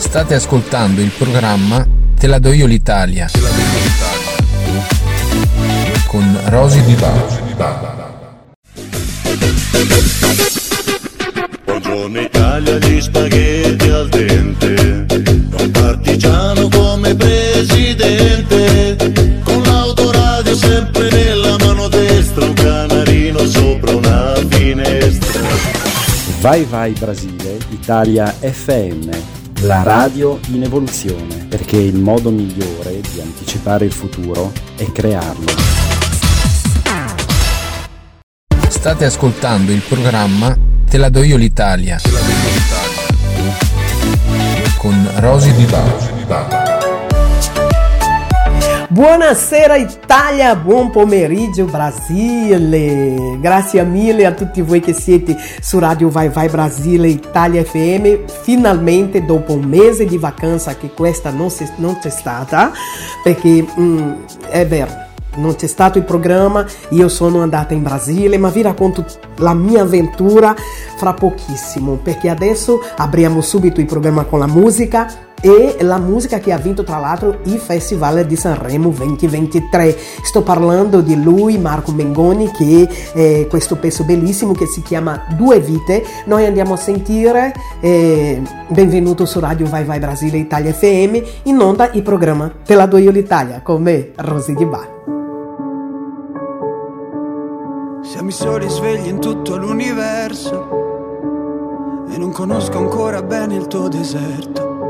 State ascoltando il programma Te la do io l'Italia. Con Rosy Di Baba. Buongiorno Italia, gli spaghetti al dente. Un partigiano come presidente. Con l'autoradio sempre nella mano destra. Un canarino sopra una finestra. Vai Vai Brasile, Italia FM, la radio in evoluzione, perché il modo migliore di anticipare il futuro è crearlo. State ascoltando il programma Te la do io l'Italia. Con Rosy Di Baba. Buonasera Italia, buon pomeriggio Brasile. Grazie mille a tutti voi che siete su Radio Vai Vai Brasile Italia FM. Finalmente dopo un mese di vacanza che questa non, si, non c'è stata, perché mm, è vero non c'è stato il programma, io sono andata in Brasile, ma vi racconto la mia avventura fra pochissimo, perché adesso apriamo subito il programma con la musica e la musica che ha vinto tra l'altro il Festival di Sanremo 2023. Sto parlando di lui, Marco Mengoni, che è questo pezzo bellissimo che si chiama Due Vite. Noi andiamo a sentire, eh, benvenuto su Radio Vai Vai Brasile Italia FM, in onda il programma Te la do io l'Italia con me, Rosy Di Bar. Siamo i soli svegli in tutto l'universo e non conosco ancora bene il tuo deserto.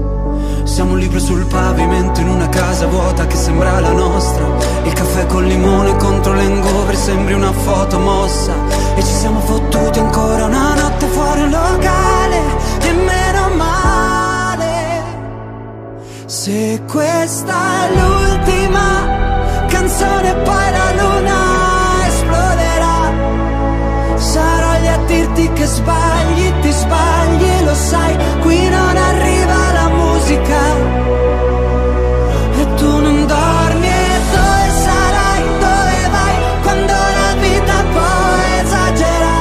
Siamo un libro sul pavimento in una casa vuota che sembra la nostra. Il caffè col limone contro l'engover sembri una foto mossa. E ci siamo fottuti ancora una notte fuori un locale. E meno male. Se questa è l'ultima canzone, poi la luna esploderà. Sarò lì a dirti che sbagli, ti sbagli, lo sai, qui non arriva musica. Tu non dormi dove sarai, dove vai, quando la vita poi esagera.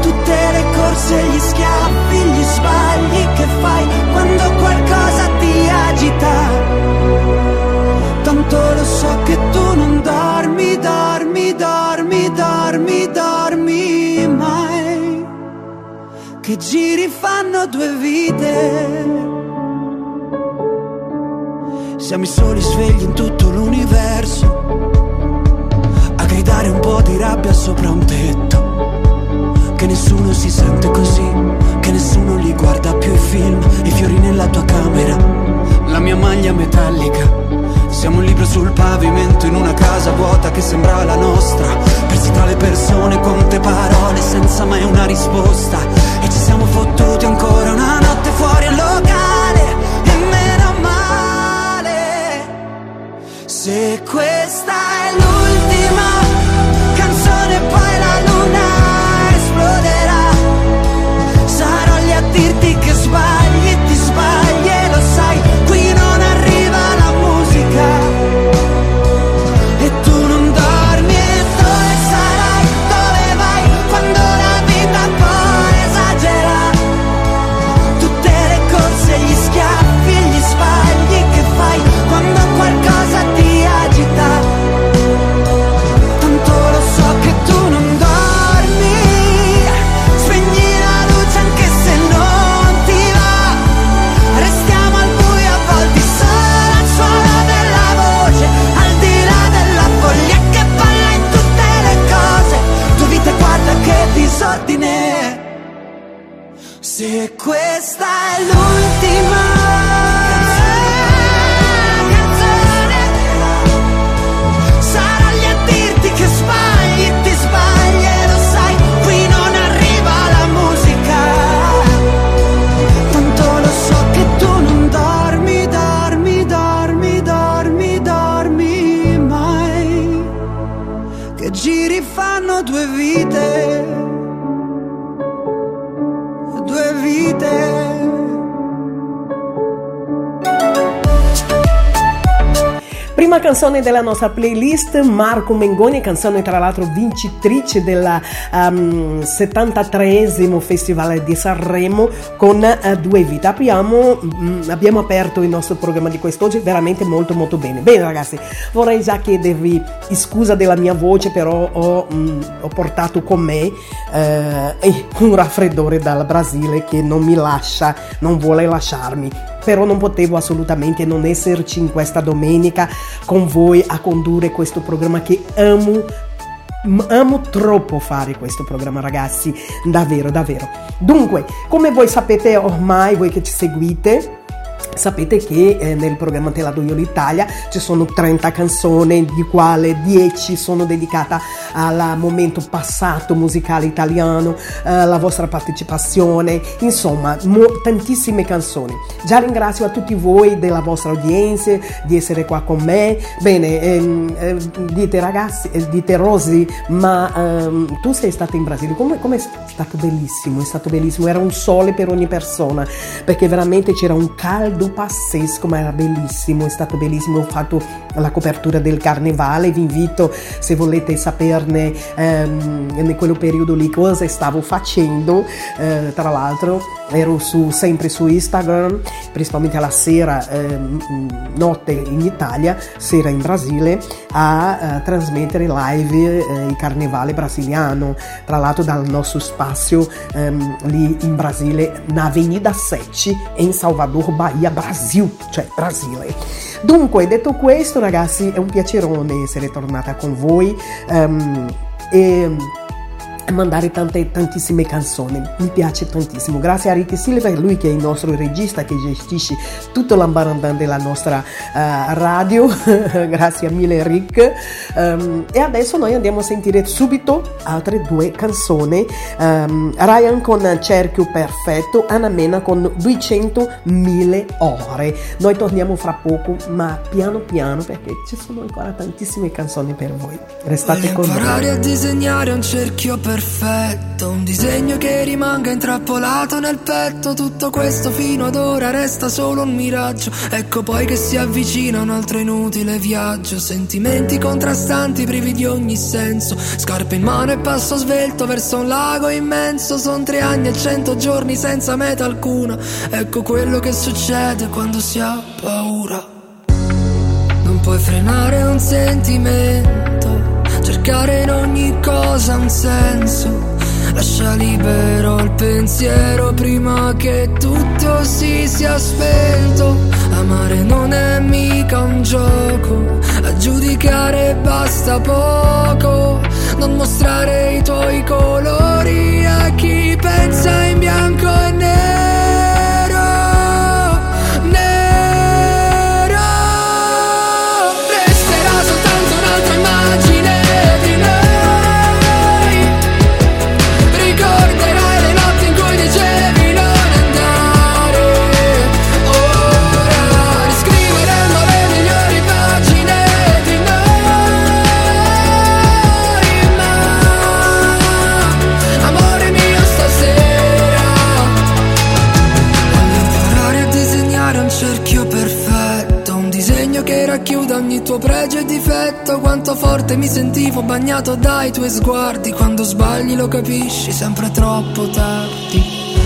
Tutte le corse, gli schiaffi, gli sbagli che fai, quando qualcosa ti agita. Tanto lo so che tu non dormi, dormi, dormi, dormi, dormi mai. Che giri fanno due vite. Siamo i soli svegli in tutto l'universo. A gridare un po' di rabbia sopra un tetto. Che nessuno si sente così, che nessuno li guarda più i film, i fiori nella tua camera, la mia maglia metallica. Siamo un libro sul pavimento in una casa vuota che sembra la nostra. Persi tra le persone, conte parole senza mai una risposta. E ci siamo fottuti ancora una notte fuori al Se questa canzone della nostra playlist, Marco Mengoni, canzone tra l'altro vincitrice del um, 73esimo Festival di Sanremo con uh, Due Vite. Apriamo, um, abbiamo aperto il nostro programma di quest'oggi veramente molto molto bene. Bene ragazzi, vorrei già chiedervi scusa della mia voce, però ho, um, ho portato con me uh, un raffreddore dal Brasile che non mi lascia, non vuole lasciarmi però non potevo assolutamente non esserci in questa domenica con voi a condurre questo programma che amo amo troppo fare questo programma ragazzi. Davvero davvero. Dunque come voi sapete ormai voi che ci seguite Sapete che eh, nel programma Te la do io l'Italia ci sono 30 canzoni, di quale 10 sono dedicate al momento passato musicale italiano, eh, vostra partecipazione, insomma, mo- tantissime canzoni. Già ringrazio a tutti voi della vostra udienza, di essere qua con me. Bene, ehm, eh, dite ragazzi, eh, dite Rosy, ma ehm, tu sei stata in Brasile, come è stato bellissimo, è stato bellissimo, era un sole per ogni persona, perché veramente c'era un caldo caldo pazzesco, ma era bellissimo, è stato bellissimo. Ho fatto la copertura del carnevale, vi invito se volete saperne ehm, in quello periodo lì cosa stavo facendo. Eh, tra l'altro ero su, sempre su Instagram, principalmente alla sera, ehm, notte in Italia, sera in Brasile, a eh, trasmettere live eh, il carnevale brasiliano, tra l'altro dal nostro spazio ehm, lì in Brasile, na Avenida 7, in Salvador, Bahia, Brasil, cioè Brasile. Dunque, detto questo, ragazzi, è un piacerone essere tornata con voi. Um, e mandare tante, tantissime canzoni, mi piace tantissimo. Grazie a Ricky Silva, lui che è il nostro regista che gestisce tutto l'ambarandan della nostra uh, radio. Grazie mille Rick. Um, e adesso noi andiamo a sentire subito altre due canzoni. Um, Ryan con Cerchio Perfetto, Anna Mena con 200.000 ore. Noi torniamo fra poco, ma piano piano perché ci sono ancora tantissime canzoni per voi. Restate con noi. a disegnare un cerchio perfetto perfetto, un disegno che rimanga intrappolato nel petto, tutto questo fino ad ora resta solo un miraggio, ecco poi che si avvicina un altro inutile viaggio, sentimenti contrastanti privi di ogni senso, scarpe in mano e passo svelto verso un lago immenso, sono tre anni e cento giorni senza meta alcuna, ecco quello che succede quando si ha paura. Non puoi frenare un sentimento cercare in ogni cosa un senso. Lascia libero il pensiero prima che tutto si sia spento. Amare non è mica un gioco, a giudicare basta poco. Non mostrare i tuoi colori a chi pensa in bianco e difetto Quanto forte mi sentivo bagnato dai tuoi sguardi. Quando sbagli lo capisci sempre troppo tardi.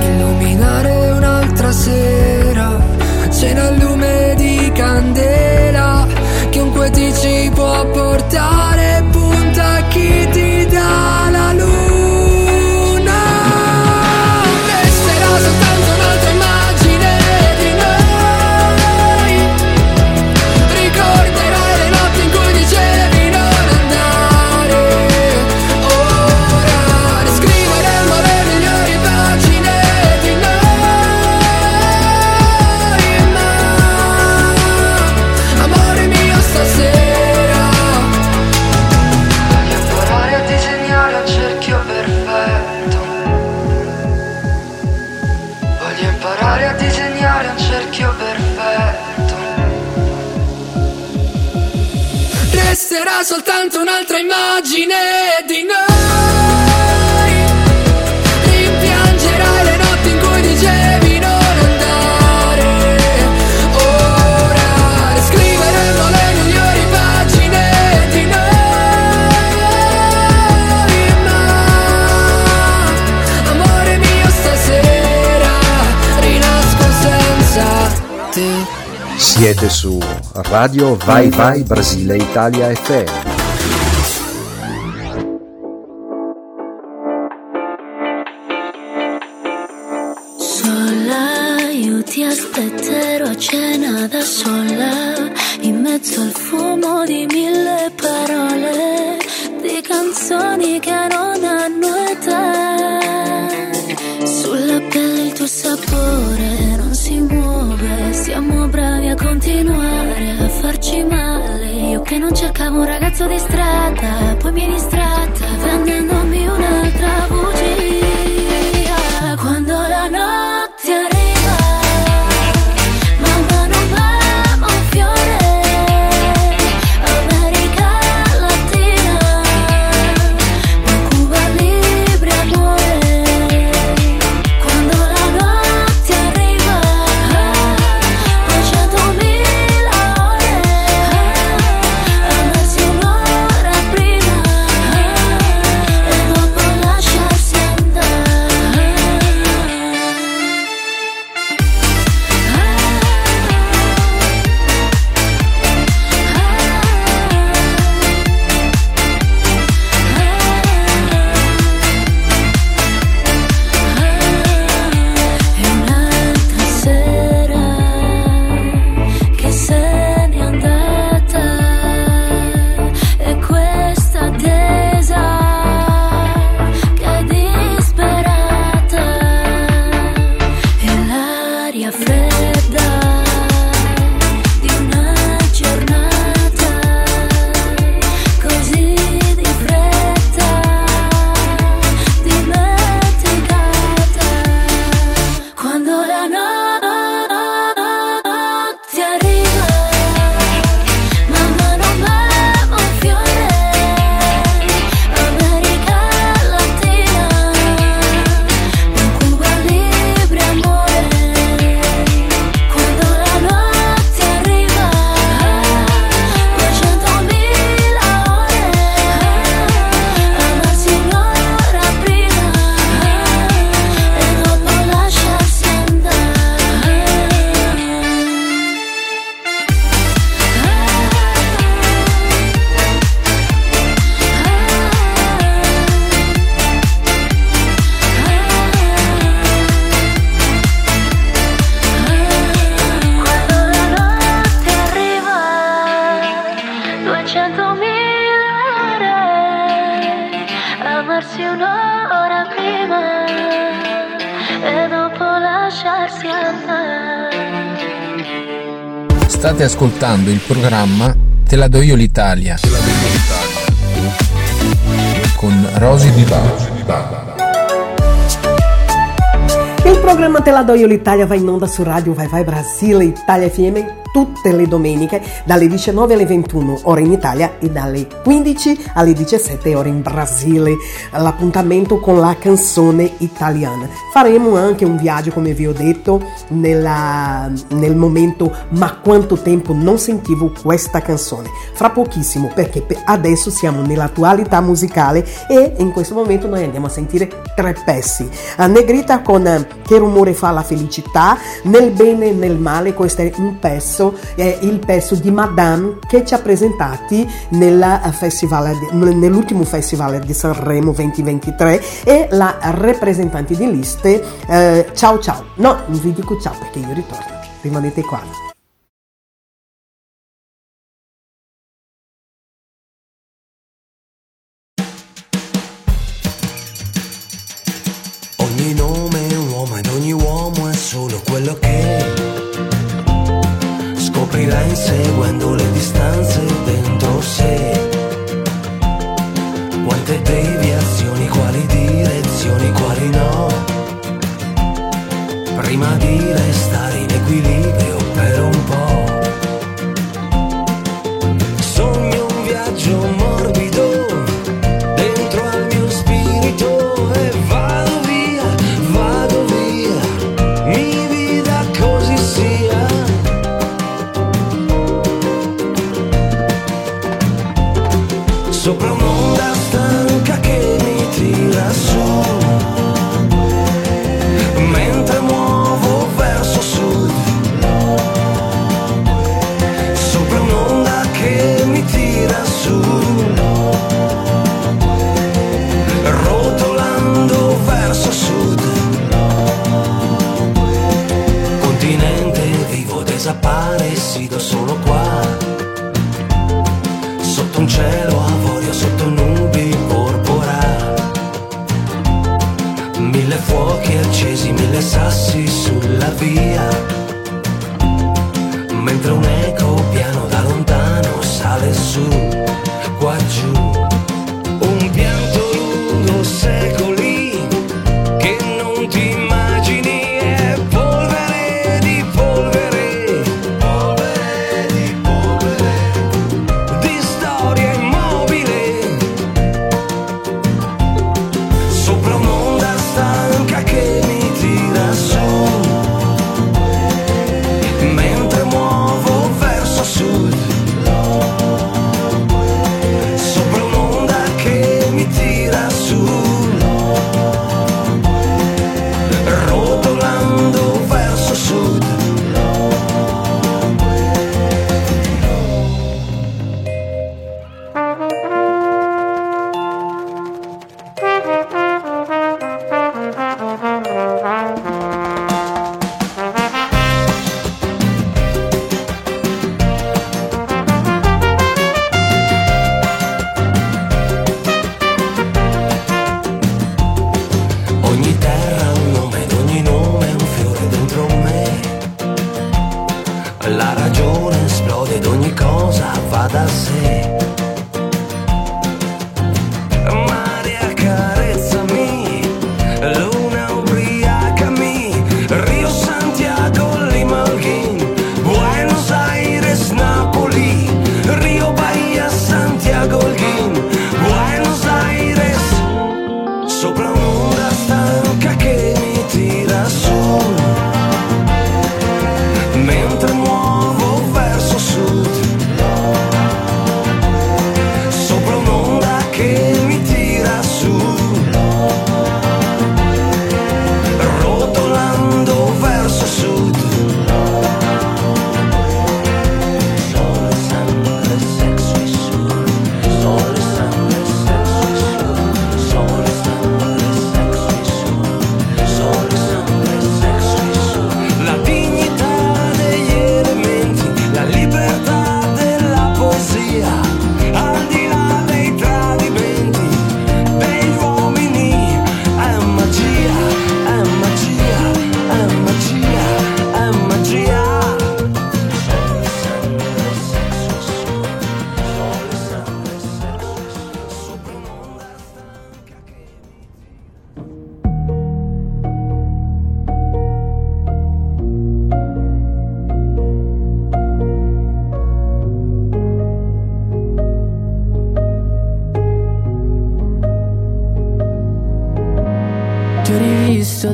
Illuminare un'altra sera Cena al lume di candela. Chiunque ti ci può portare immagine di noi. Rimpiangerai le notti in cui dicevi non andare. Ora scriveremo le migliori pagine amore mio stasera rinasco senza te. Siete su Radio Vai Vai Brasile Italia FM. Ascoltando il programma Te la do io l'Italia. Con Rosy Di Bala. Il programma Te la do io l'Italia va in onda su Radio Vai Vai Brasile Italia FM tutte le domeniche dalle 19 alle 21 ore in Italia e dalle 15 alle 17 ore in Brasile. L'appuntamento con la canzone italiana. Faremo anche un viaggio, come vi ho detto, nella- nel momento ma quanto tempo non sentivo questa canzone. Fra pochissimo, perché pe- adesso siamo nell'attualità musicale e in questo momento noi andiamo a sentire tre pezzi. A Negrita con eh, Che rumore fa la felicità, Nel bene e nel male, questo è un pezzo, è il pezzo di Madame che ci ha presentati eh, festival nell'ultimo festival di Sanremo 2023 e la rappresentante di liste eh, Ciao Ciao. No, non vi dico ciao perché io ritorno. Rimanete qua. Sopra un'onda fuochi accesi, mille sassi sulla via. Mentre un eco piano da lontano sale su,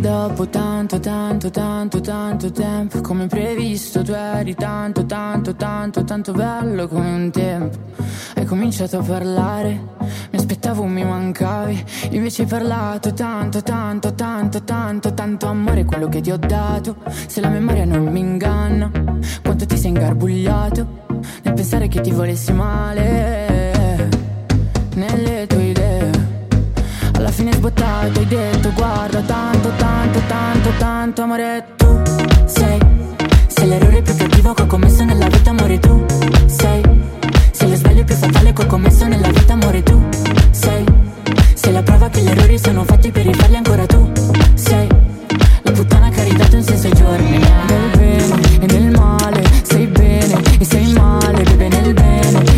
dopo tanto, tanto, tanto, tanto tempo Come previsto tu eri tanto, tanto, tanto, tanto bello come un tempo. Hai cominciato a parlare, mi aspettavo mi mancavi Invece hai parlato tanto, tanto, tanto, tanto, tanto amore quello che ti ho dato. Se la memoria non mi inganna, quanto ti sei ingarbugliato Nel pensare che ti volessi male. Nelle sbottato hai detto guarda tanto, tanto, tanto, tanto amore tu sei Sei l'errore più cattivo che ho commesso nella vita amore tu sei Sei lo sbaglio più fatale che ho commesso nella vita amore tu sei Sei la prova che gli errori sono fatti per rifarli ancora tu sei La puttana che ha ridato un senso ai giorni Nel bene e nel male sei bene e sei male Bebe nel bene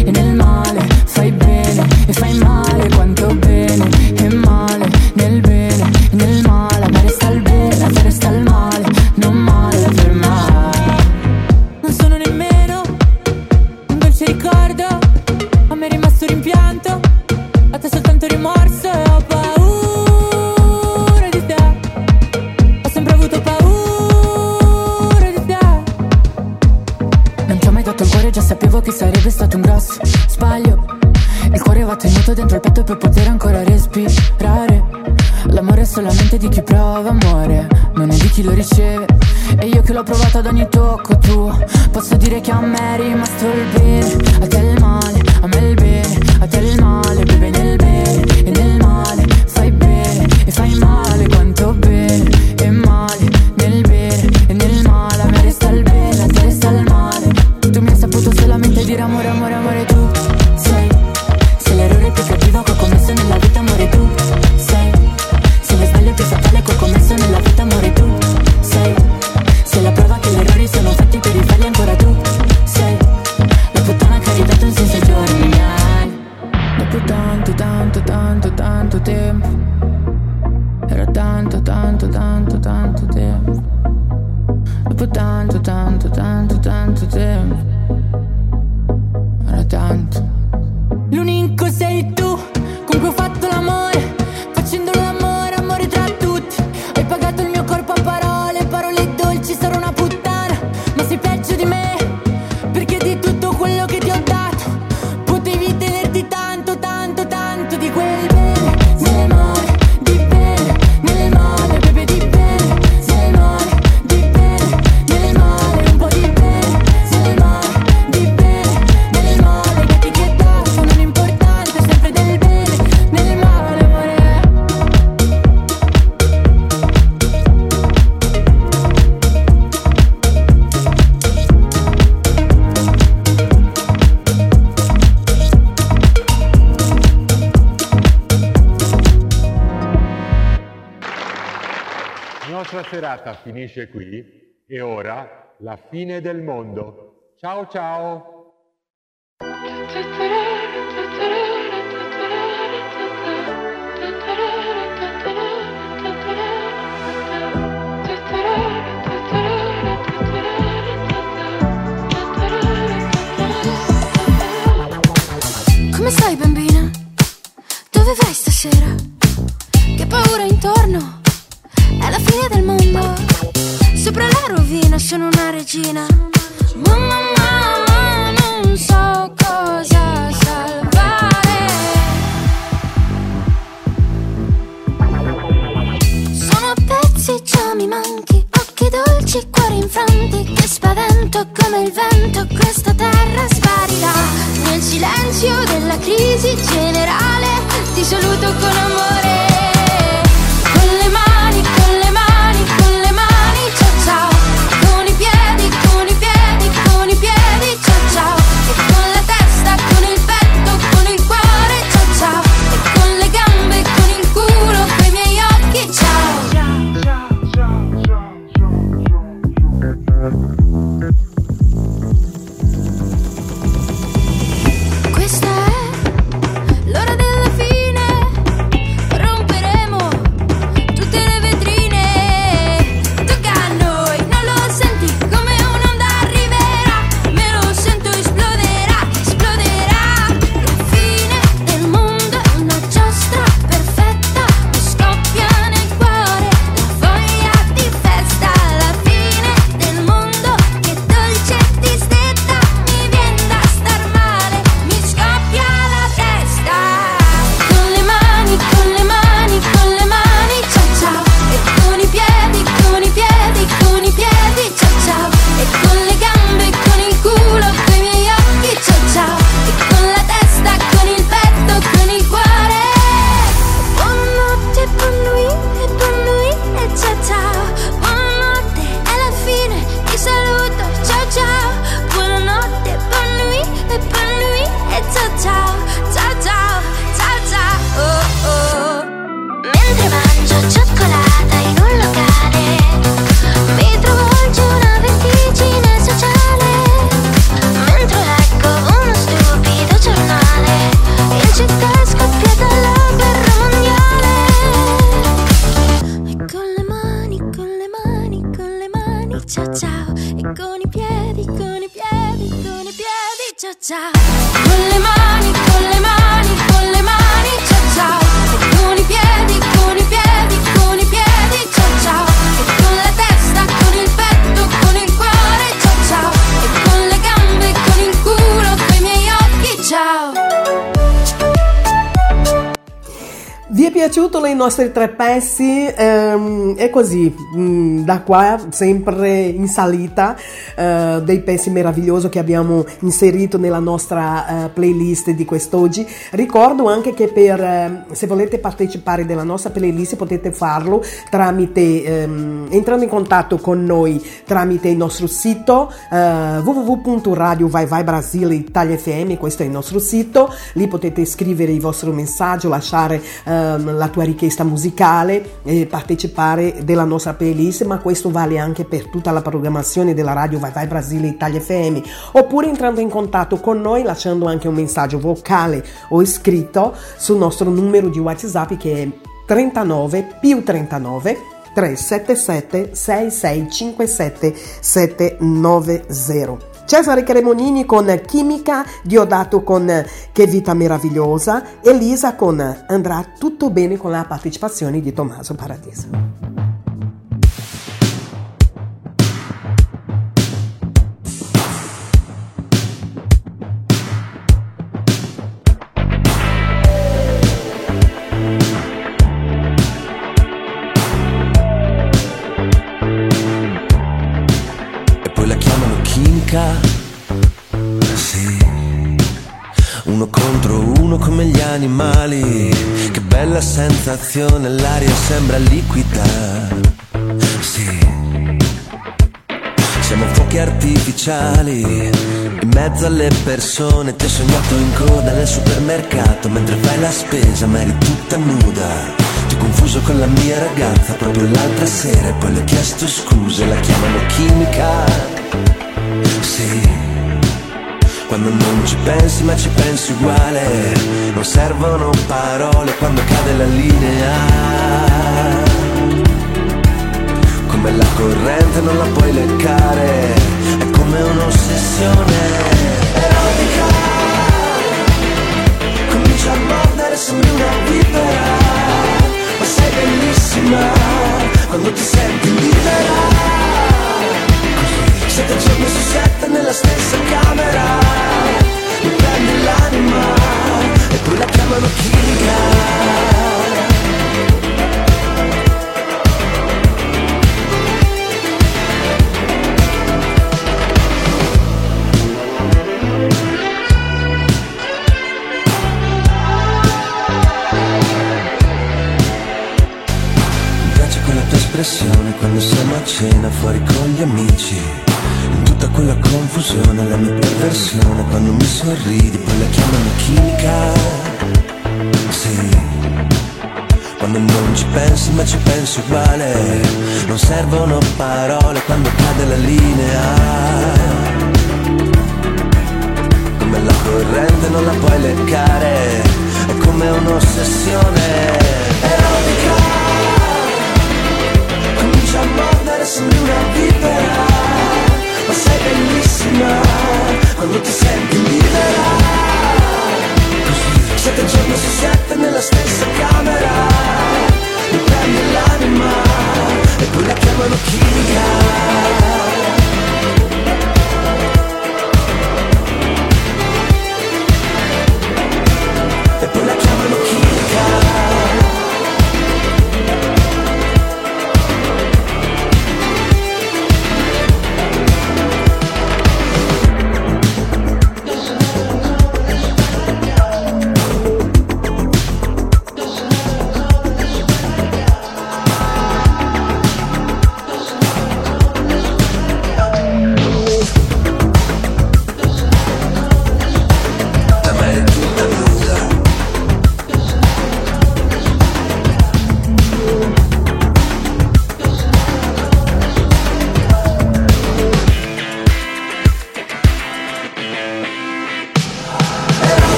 finisce qui e ora la fine del mondo. Ciao ciao! Oggi mi manchi, occhi dolci, cuori infranti Che spavento come il vento, questa terra sparirà. Nel silenzio della crisi generale Ti saluto con amore. Nostri tre pezzi? Ehm, è così, mm, da qua sempre in salita eh, dei pezzi meravigliosi che abbiamo inserito nella nostra eh, playlist di quest'oggi. Ricordo anche che per, eh, se volete partecipare della nostra playlist potete farlo tramite, ehm, entrando in contatto con noi tramite il nostro sito eh, www.radio vai vai Brasile Italia FM, questo è il nostro sito, lì potete scrivere il vostro messaggio, lasciare ehm, la tua richiesta musicale e partecipare della nostra playlist, ma questo vale anche per tutta la programmazione della radio Vai Vai Brasile Italia FM, oppure entrando in contatto con noi lasciando anche un messaggio vocale o scritto sul nostro numero di WhatsApp che è 39 più 39 377 6657 790. Cesare Cremonini con Chimica, Diodato con Che vita meravigliosa, Elisa con Andrà tutto bene con la partecipazione di Tommaso Paradiso. Amica. Sì, uno contro uno come gli animali. Che bella sensazione, l'aria sembra liquida. Sì, siamo fuochi artificiali. In mezzo alle persone ti ho sognato in coda nel supermercato mentre fai la spesa ma eri tutta nuda Ti ho confuso con la mia ragazza proprio l'altra sera e poi le ho chiesto scuse, la chiamano chimica sì, quando non ci pensi ma ci pensi uguale, non servono parole quando cade la linea. Come la corrente non la puoi leccare, è come un'ossessione erotica. Comincia a mordere, sembri una vipera, ma sei bellissima quando ti senti libera Sette giorni su sette nella stessa camera. Mi prendi l'anima E poi la chiamano chimica. Quando siamo a cena fuori con gli amici tutta quella confusione, la mia perversione. Quando mi sorridi poi la chiamano chimica. Sì. Quando non ci pensi ma ci pensi uguale. Non servono parole quando cade la linea. Come la corrente non la puoi leccare. È come un'ossessione erotica. Comincia a mordere una vipera sei bellissima quando ti senti libera. Sette giorni su sette nella stessa camera, mi prendi l'anima e poi la chiamano chimica.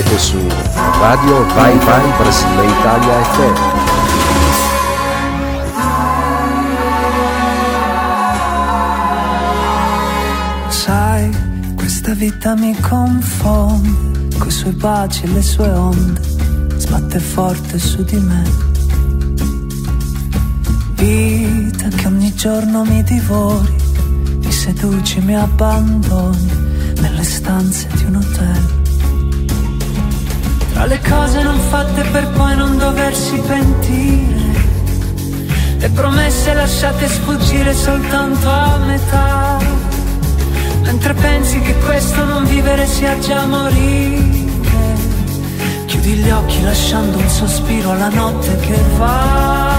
Siete su Radio Vai Vai Brasile Italia FM. Sai, questa vita mi confonde, coi suoi baci e le sue onde, sbatte forte su di me. Vita che ogni giorno mi divori, mi seduci, mi abbandoni nelle stanze di un hotel. Le cose non fatte per poi non doversi pentire, le promesse lasciate sfuggire soltanto a metà. Mentre pensi che questo non vivere sia già morire, chiudi gli occhi lasciando un sospiro alla notte che va.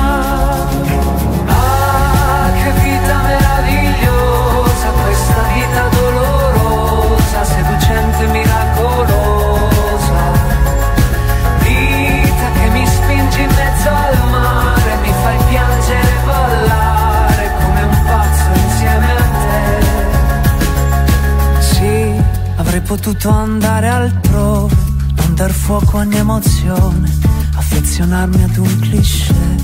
Potuto andare altrove, non dar fuoco a ogni emozione, affezionarmi ad un cliché.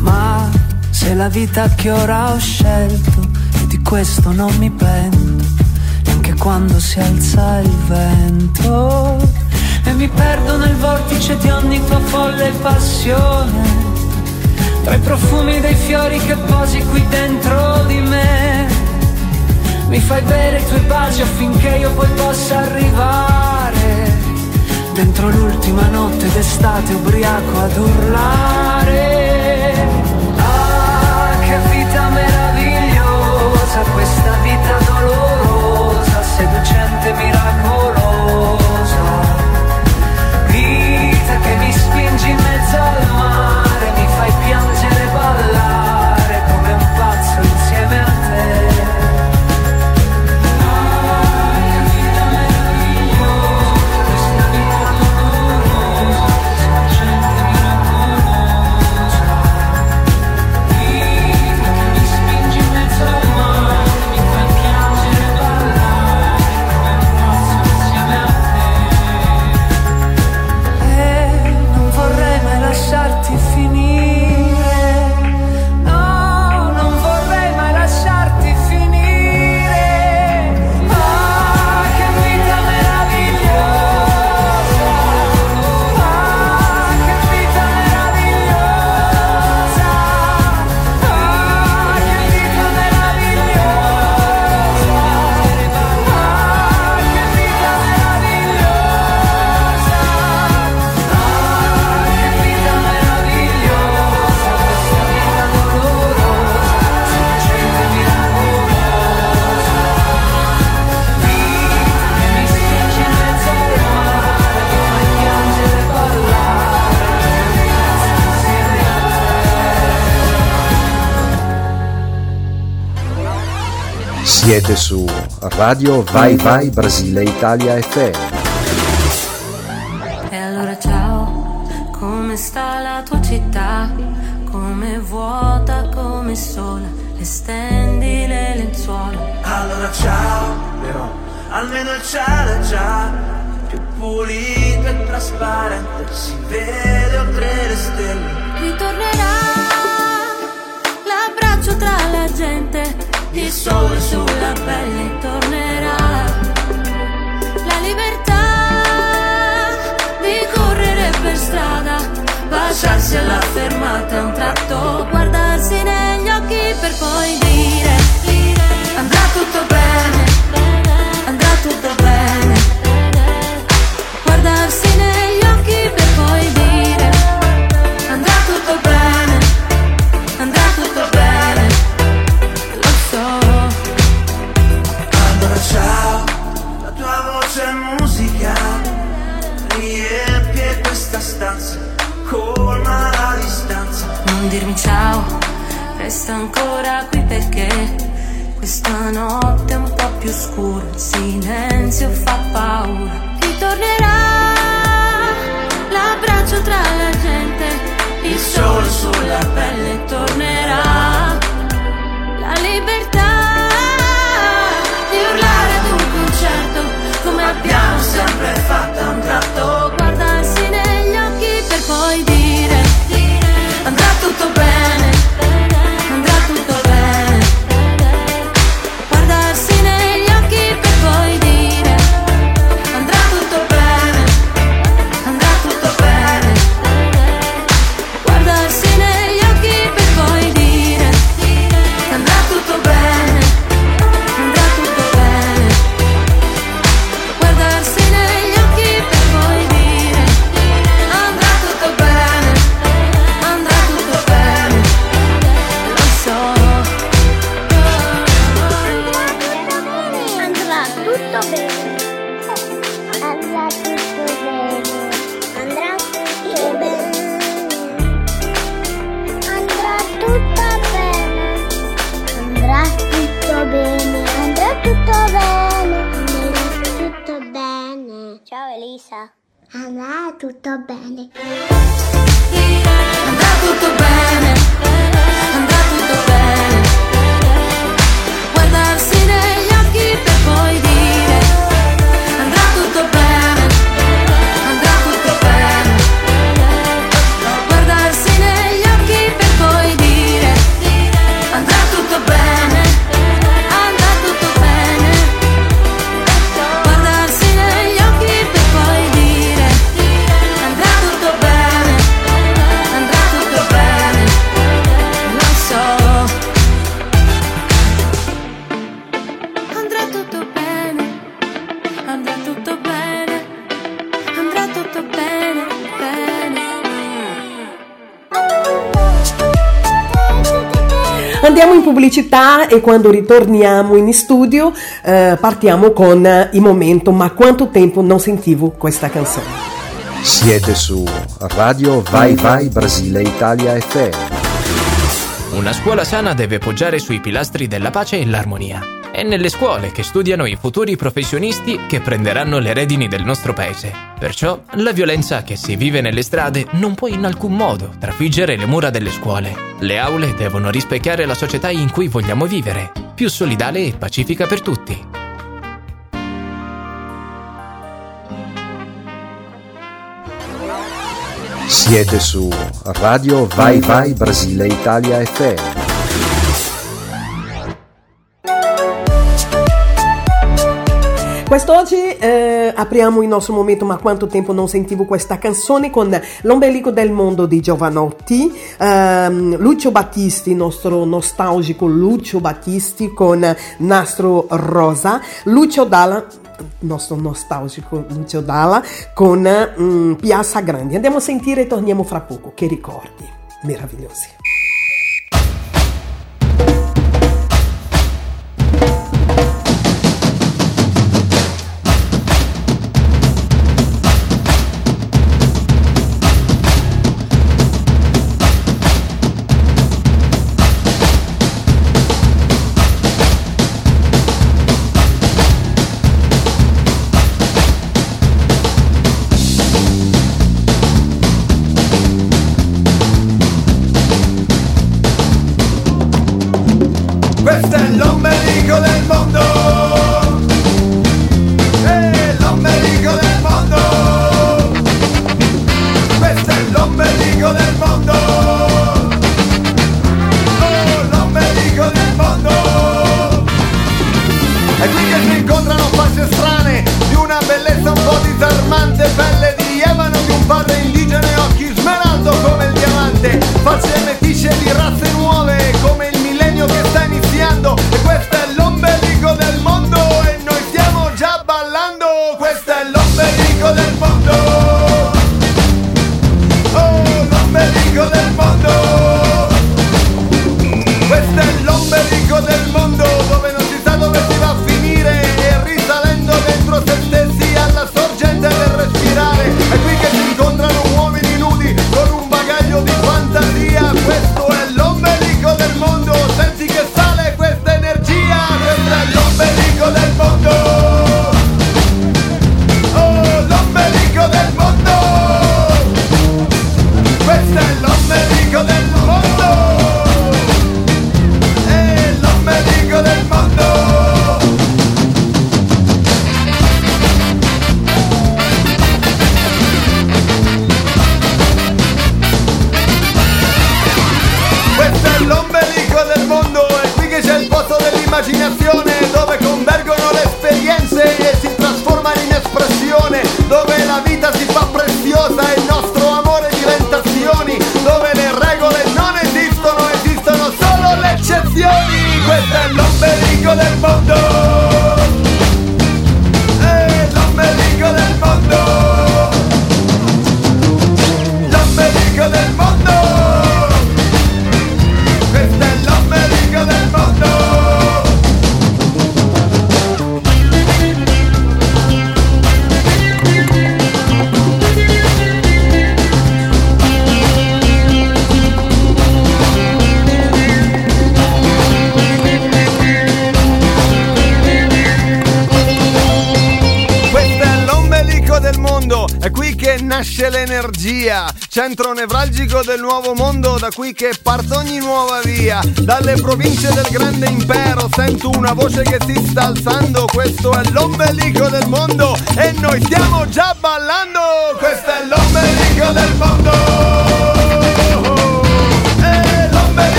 Ma se la vita che ora ho scelto e di questo non mi pento, neanche quando si alza il vento e mi perdo nel vortice di ogni tua folle passione, tra i profumi dei fiori che posi qui dentro di me. Mi fai bere i tuoi baci affinché io poi possa arrivare. Dentro l'ultima notte d'estate ubriaco ad urlare. Ah, che vita meravigliosa Questa vita dolorosa Seducente, miracolosa. Vita che mi spingi in mezzo al mare Siete su Radio Vai Vai Brasile Italia FM. E allora ciao, come sta la tua città? Come vuota, come sola, estendi le lenzuola. Allora ciao, però almeno il cielo è già più pulito e trasparente, si vede oltre le stelle. Ritornerà l'abbraccio tra la gente, il sole sulla pelle tornerà. La libertà di correre per strada, baciarsi alla fermata, un tratto guardarsi negli occhi per poi dire, andrà tutto bene, ciao, resta ancora qui perché Questa notte è un po' più scura. Il silenzio fa paura. Ritornerà l'abbraccio tra la gente. Il sole sulla pelle tornerà. La libertà di urlare ad un concerto Come abbiamo sempre Elisa. E quando ritorniamo in studio eh, partiamo con il momento Ma quanto tempo non sentivo questa canzone? Siete su Radio Vai Vai Brasile Italia FM. Una scuola sana deve poggiare sui pilastri della pace e l'armonia. È nelle scuole che studiano i futuri professionisti che prenderanno le redini del nostro paese. Perciò la violenza che si vive nelle strade non può in alcun modo trafiggere le mura delle scuole. Le aule devono rispecchiare la società in cui vogliamo vivere, più solidale e pacifica per tutti. Siete su Radio Vai Vai Brasile Italia FM. Quest'oggi eh, apriamo il nostro momento Ma quanto tempo non sentivo questa canzone con L'ombelico del mondo di Giovanotti, ehm, Lucio Battisti, nostro nostalgico Lucio Battisti con Nastro Rosa, Lucio Dalla nostro nostalgico Lucio Dalla con mm, Piazza Grandi. Andiamo a sentire e torniamo fra poco. Che ricordi meravigliosi. nasce l'energia, centro nevralgico del nuovo mondo da qui che parto ogni nuova via. Dalle province del grande impero sento una voce che si sta alzando, questo è l'ombelico del mondo e noi stiamo già ballando, questo è l'ombelico del mondo.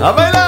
阿妹 in.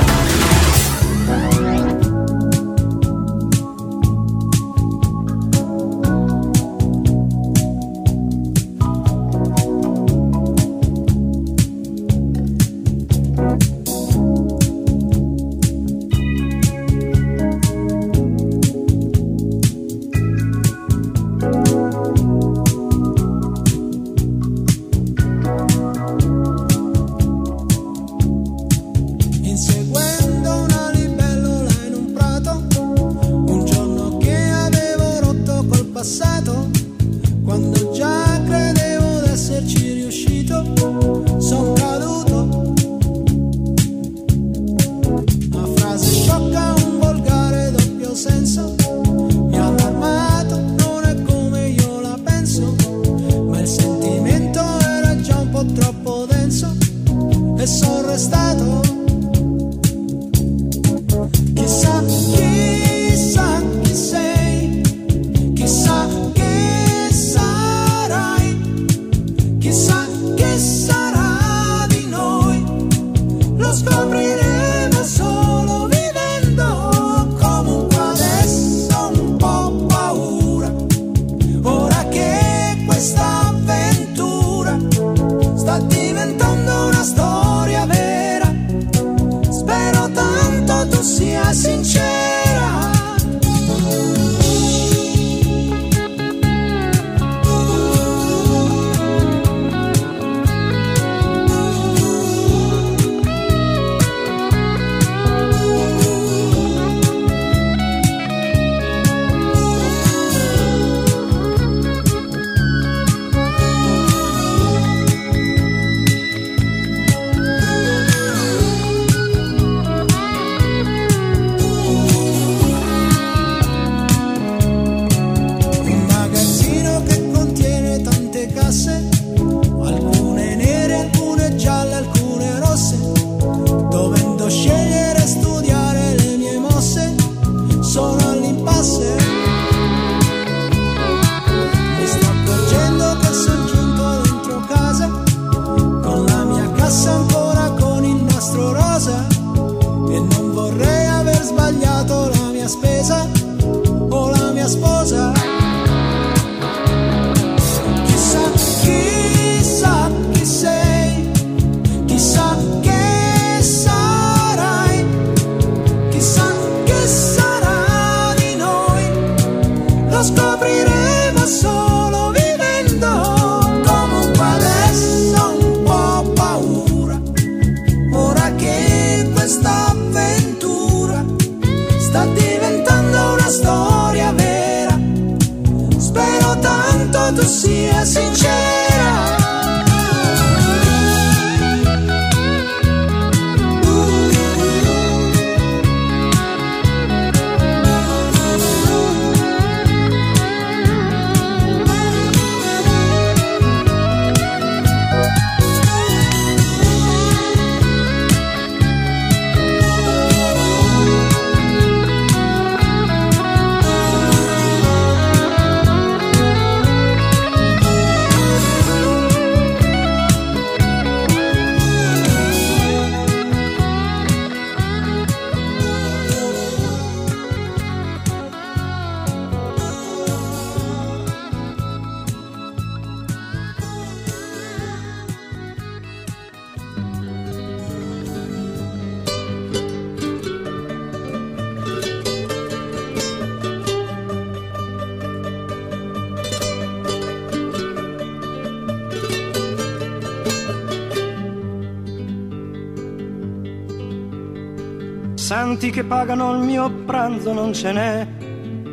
Santi che pagano il mio pranzo non ce n'è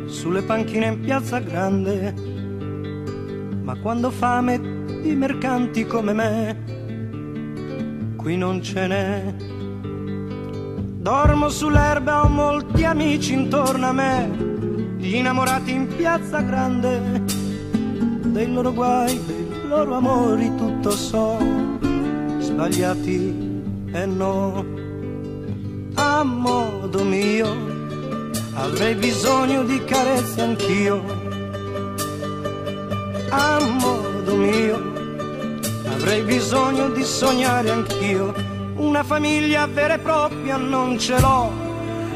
sulle panchine in piazza grande. Ma quando fame di mercanti come me, qui non ce n'è. Dormo sull'erba, ho molti amici intorno a me, gli innamorati in piazza grande, dei loro guai, dei loro amori tutto so, sbagliati e no. Avrei bisogno di carezze anch'io. A modo mio, avrei bisogno di sognare anch'io. Una famiglia vera e propria non ce l'ho,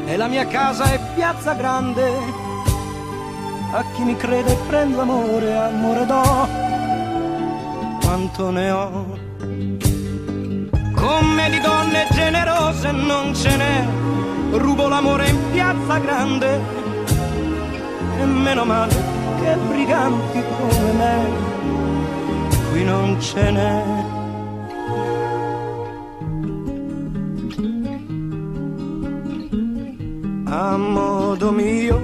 e la mia casa è piazza grande. A chi mi crede prendo amore, amore do, quanto ne ho. Come di donne generose non ce n'è, rubo l'amore in piazza grande. E meno male che briganti come me, qui non ce n'è. A modo mio,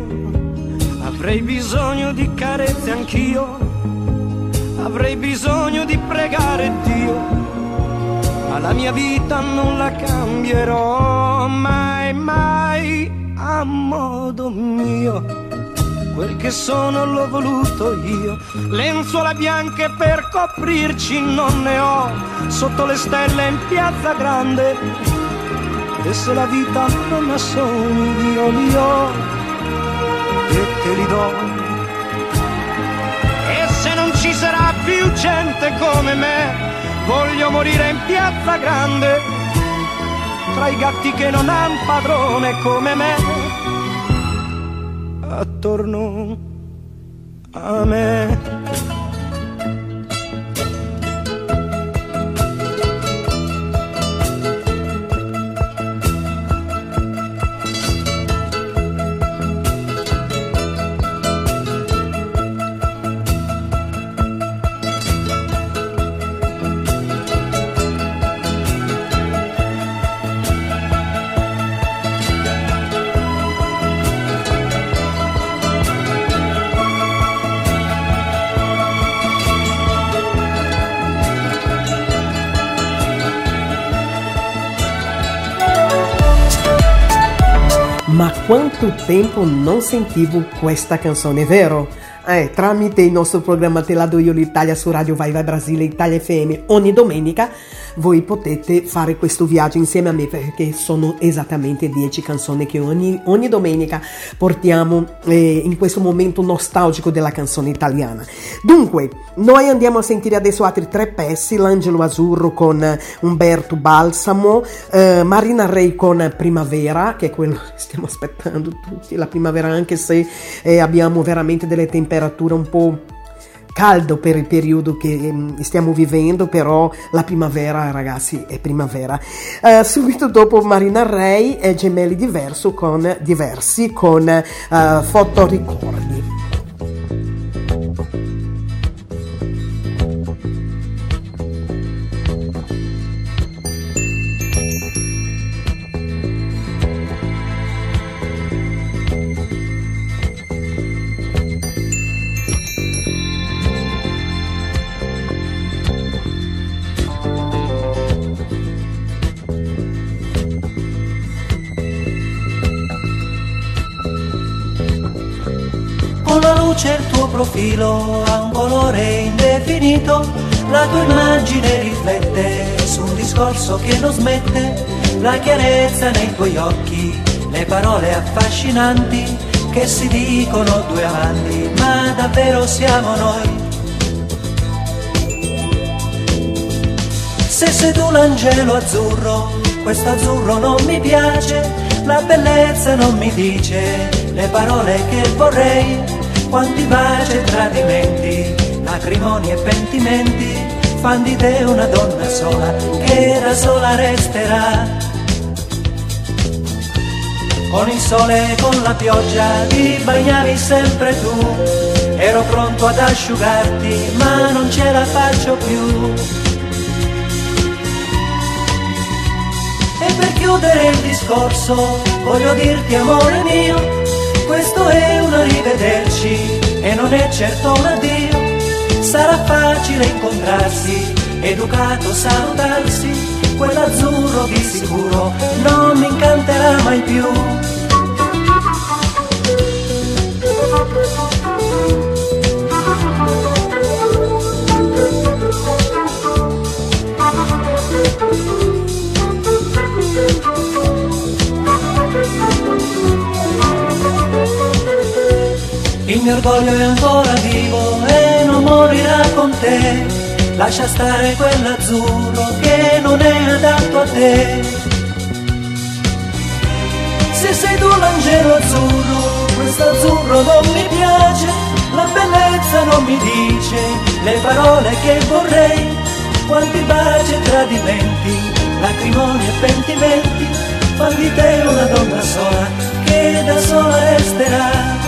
avrei bisogno di carezze anch'io, la mia vita non la cambierò mai, mai a modo mio. Quel che sono l'ho voluto io, lenzuola bianche per coprirci non ne ho, sotto le stelle in piazza grande. E se la vita non ha sogni io li ho e te li do. Ci sarà più gente come me, voglio morire in piazza grande, tra i gatti che non han padrone come me, attorno a me. Quanto tempo non sentivo questa canzone, vero? Eh, tramite il nostro programma Te la do io l'Italia Vai Vai Brasile Italia FM ogni domenica voi potete fare questo viaggio insieme a me perché sono esattamente 10 canzoni che ogni, ogni domenica portiamo eh, in questo momento nostalgico della canzone italiana. Dunque, noi andiamo a sentire adesso altri tre pezzi, l'Angelo Azzurro con Umberto Balsamo, eh, Marina Rey con Primavera, che è quello che stiamo aspettando tutti, la primavera anche se eh, abbiamo veramente delle temperature un po' caldo per il periodo che stiamo vivendo, però la primavera, ragazzi, è primavera. Uh, subito dopo Marina Rey e Gemelli diverso con, diversi con uh, Fotoricordi. Profilo ha un colore indefinito, la tua immagine riflette su un discorso che non smette, la chiarezza nei tuoi occhi, le parole affascinanti che si dicono due amanti, ma davvero siamo noi. Se sei tu l'angelo azzurro, questo azzurro non mi piace, la bellezza non mi dice le parole che vorrei, quanti baci e tradimenti, lacrimoni e pentimenti, fan di te una donna sola, che da sola resterà. Con il sole e con la pioggia ti bagnavi sempre tu, ero pronto ad asciugarti, ma non ce la faccio più. E per chiudere il discorso voglio dirti amore mio, questo è un arrivederci e non è certo un addio. Sarà facile incontrarsi, educato salutarsi, quell'azzurro di sicuro non mi incanterà mai più. Il mio orgoglio è ancora vivo e non morirà con te. Lascia stare quell'azzurro che non è adatto a te. Se sei tu l'angelo azzurro, questo azzurro non mi piace, la bellezza non mi dice le parole che vorrei. Quanti baci e tradimenti, lacrimoni e pentimenti, fan di te una donna sola che da sola resterà.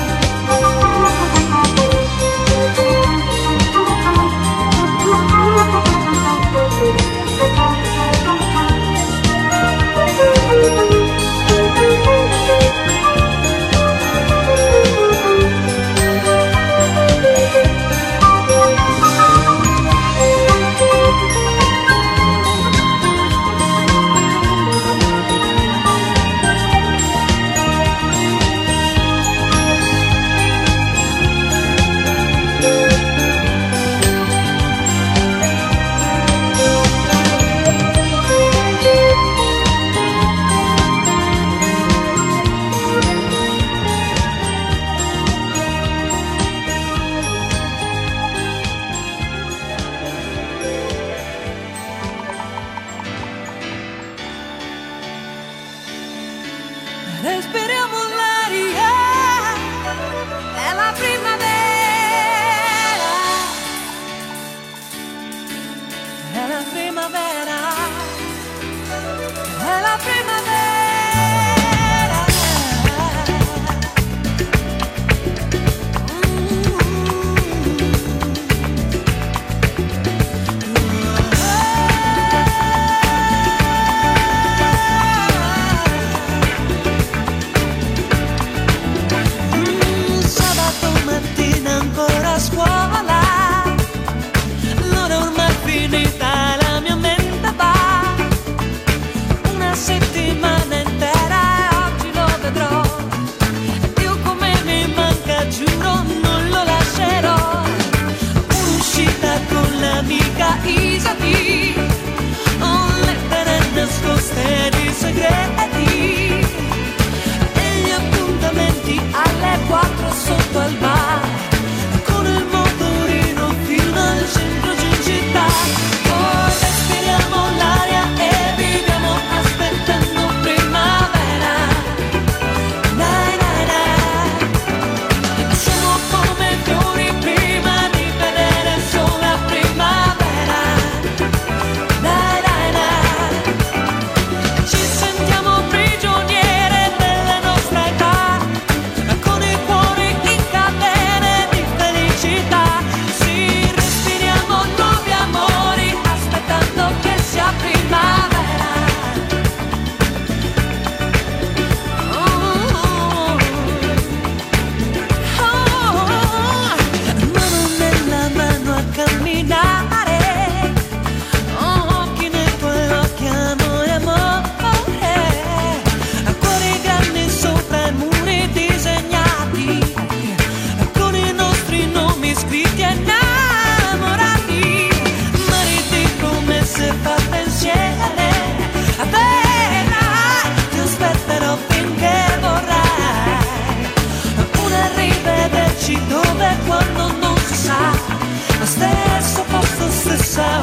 sound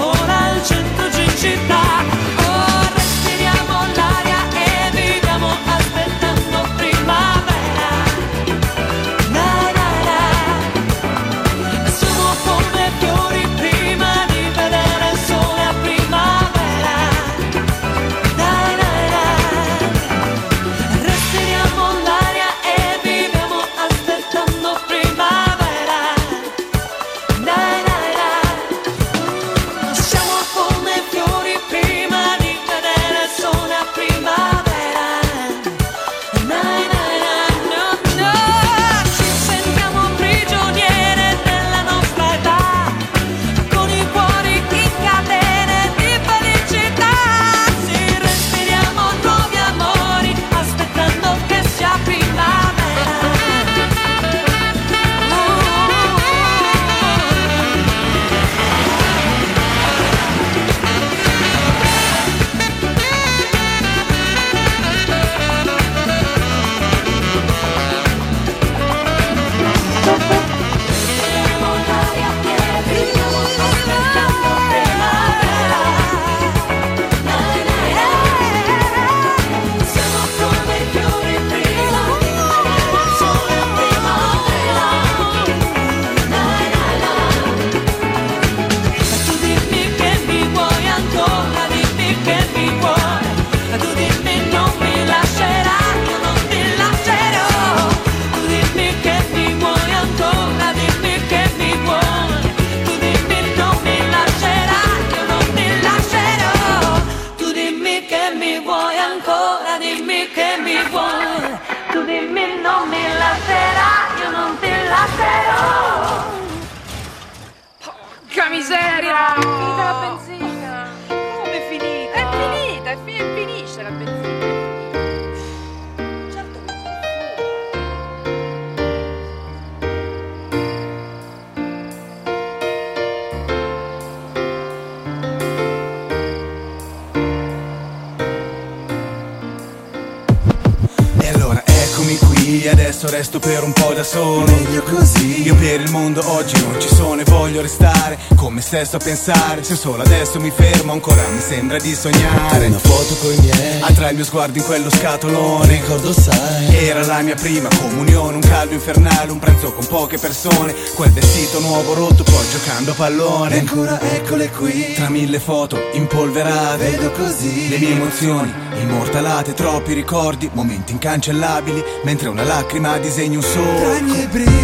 resto per un po' da solo. Meglio così. Io per il mondo oggi non ci sono e voglio restare Con me stesso a pensare. Se solo adesso mi fermo ancora mi sembra di sognare. Una foto coi miei. Attrae il mio sguardo in quello scatolone. Ricordo sai. Era la mia prima comunione Un caldo infernale, un pranzo con poche persone. Quel vestito nuovo rotto poi giocando a pallone. E ancora eccole qui. Tra mille foto impolverate. Vedo così. Le mie emozioni immortalate Troppi ricordi, momenti incancellabili Mentre una lacrima disegna un solco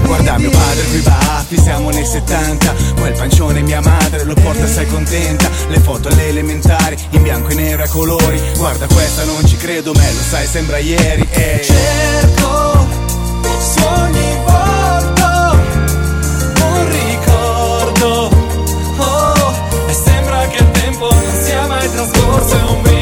Guarda mio padre coi baffi, siamo nei 70 Quel pancione mia madre lo porta assai contenta. Le foto alle elementari, in bianco e nero a colori. Guarda questa non ci credo, me lo sai sembra ieri eh. Cerco su ogni volta un ricordo. Oh, e sembra che il tempo non sia mai trascorso è un brivido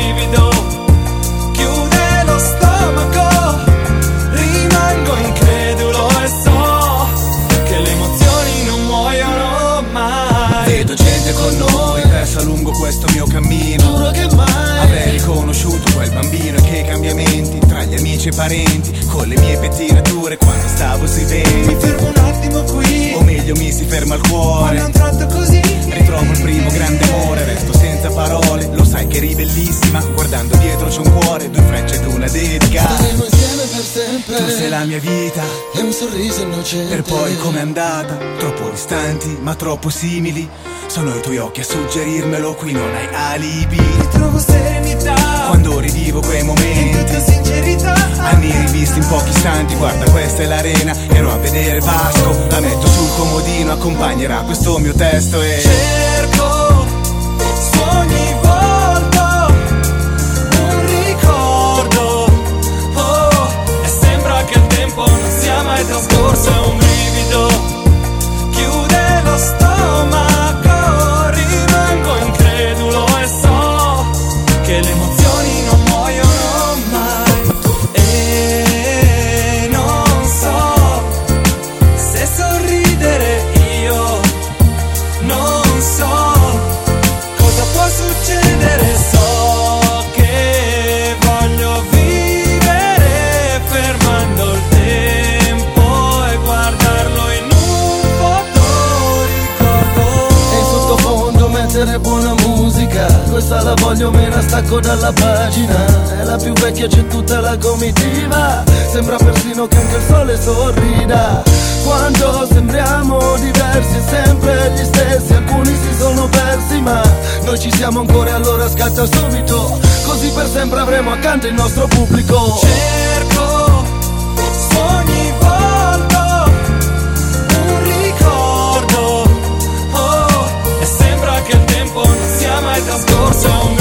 parenti, con le mie pettinature Quando stavo sui venti. Mi fermo un attimo qui. O meglio mi si ferma il cuore. Quando un tratto così. Ritrovo il primo grande amore, resto senza parole. Lo sai che eri bellissima, guardando dietro c'è un cuore Due frecce ed una dedica. Staremo insieme per sempre. Tu sei la mia vita. E un sorriso innocente. Per poi com'è andata, troppo distanti ma troppo simili Sono i tuoi occhi a suggerirmelo, qui non hai alibi. Trovo serenità Quando rivivo quei momenti. tutta sincerità. Anni rivisti in pochi istanti, guarda questa è l'arena. Ero a vedere Vasco, la metto sul comodino Accompagnerà questo mio testo e cerco su ogni volta un ricordo. Oh, e sembra che il tempo non sia mai trascorso un voglio, me la stacco dalla pagina È la più vecchia, c'è tutta la comitiva. Sembra persino che anche il sole sorrida. Quando sembriamo diversi, sempre gli stessi. Alcuni si sono persi, ma noi ci siamo ancora e allora scatta subito. Così per sempre avremo accanto il nostro pubblico. Cerco ogni volta un ricordo. Oh, e sembra che il tempo non sia mai trascorso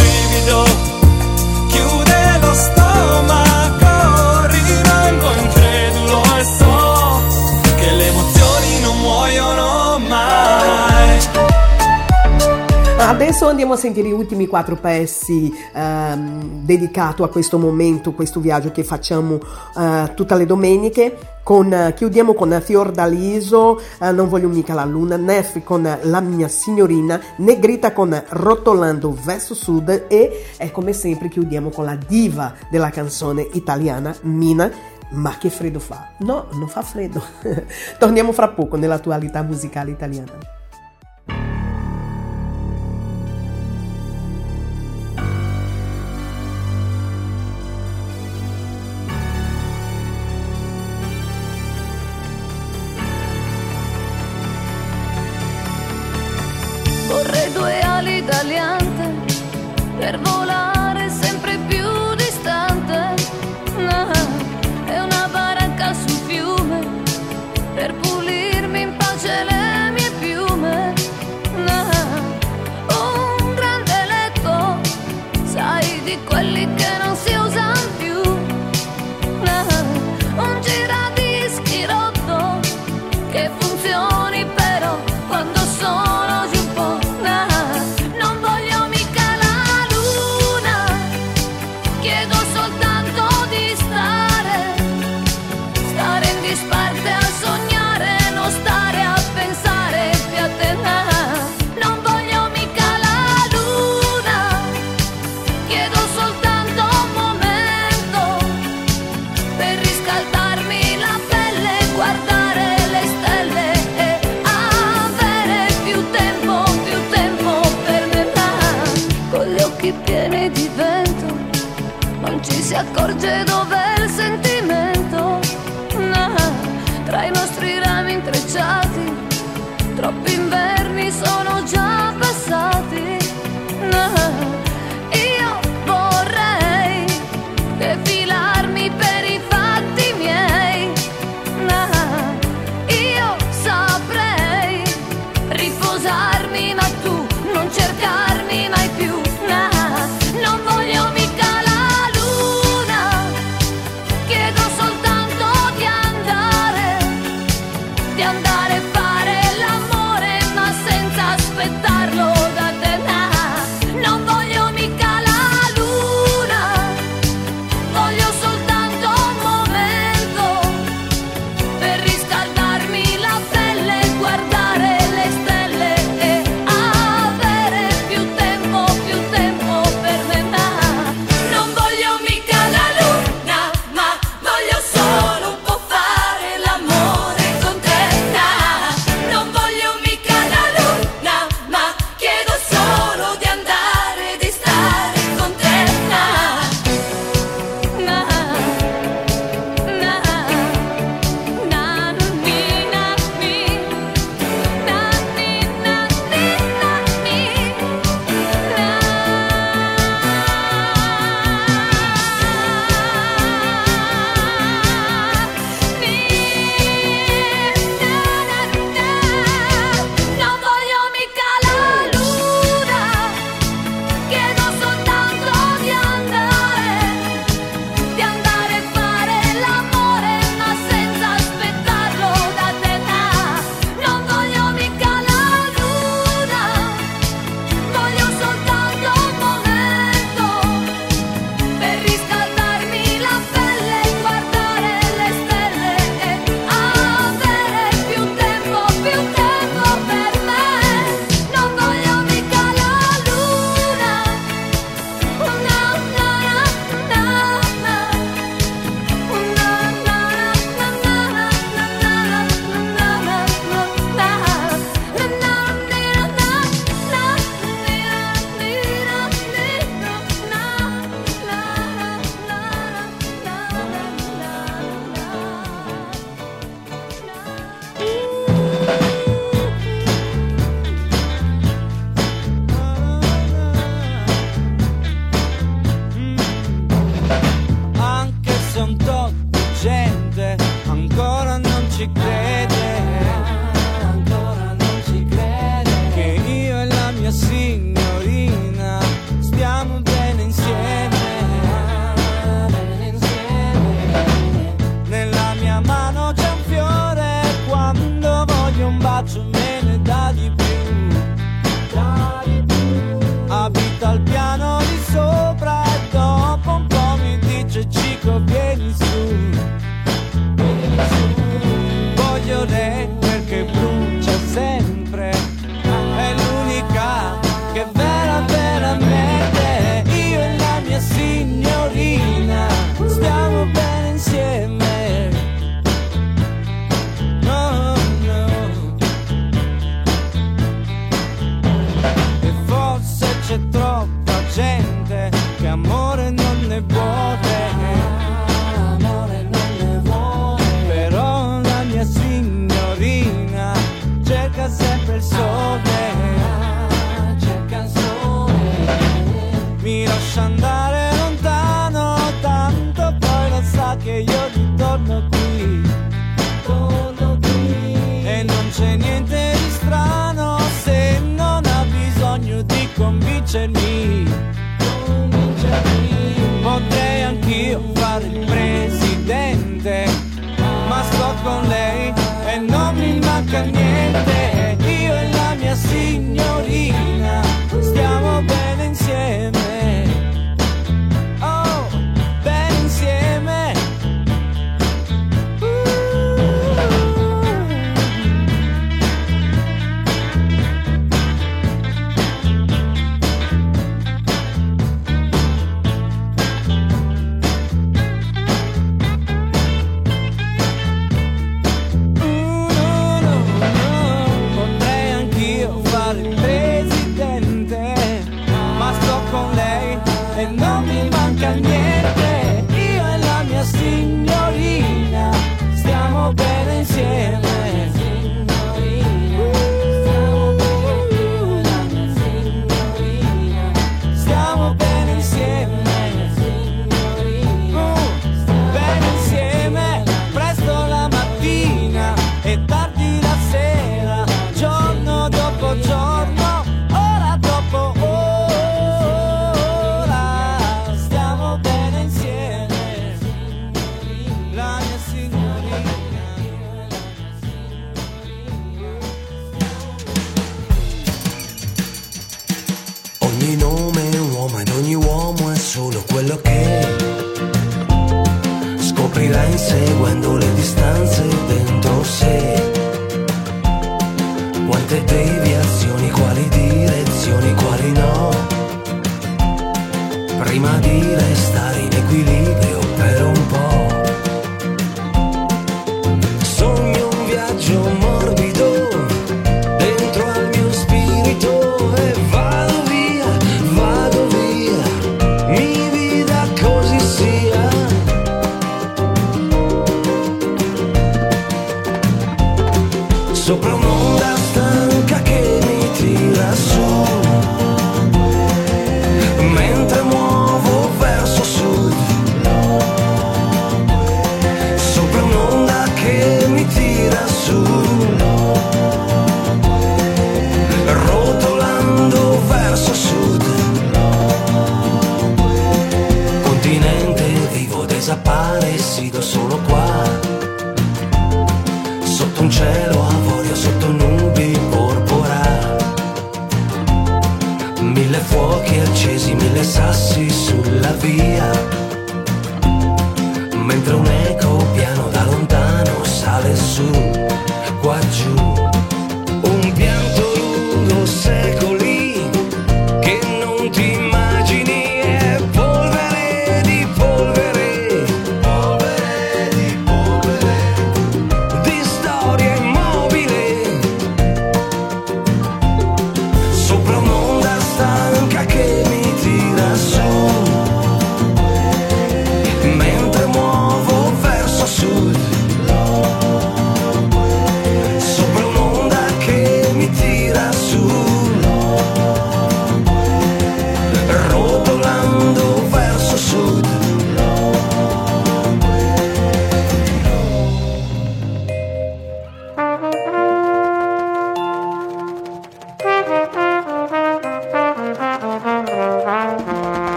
Adesso andiamo a sentire gli ultimi quattro pezzi ehm, dedicati a questo momento, questo viaggio che facciamo eh, tutte le domeniche. Con, eh, chiudiamo con Fiordaliso, eh, Non voglio mica la luna, Neffi con La mia signorina, Negrita con Rotolando verso sud e, e come sempre chiudiamo con la diva della canzone italiana, Mina. Ma che freddo fa? No, non fa freddo. Torniamo fra poco nell'attualità musicale italiana.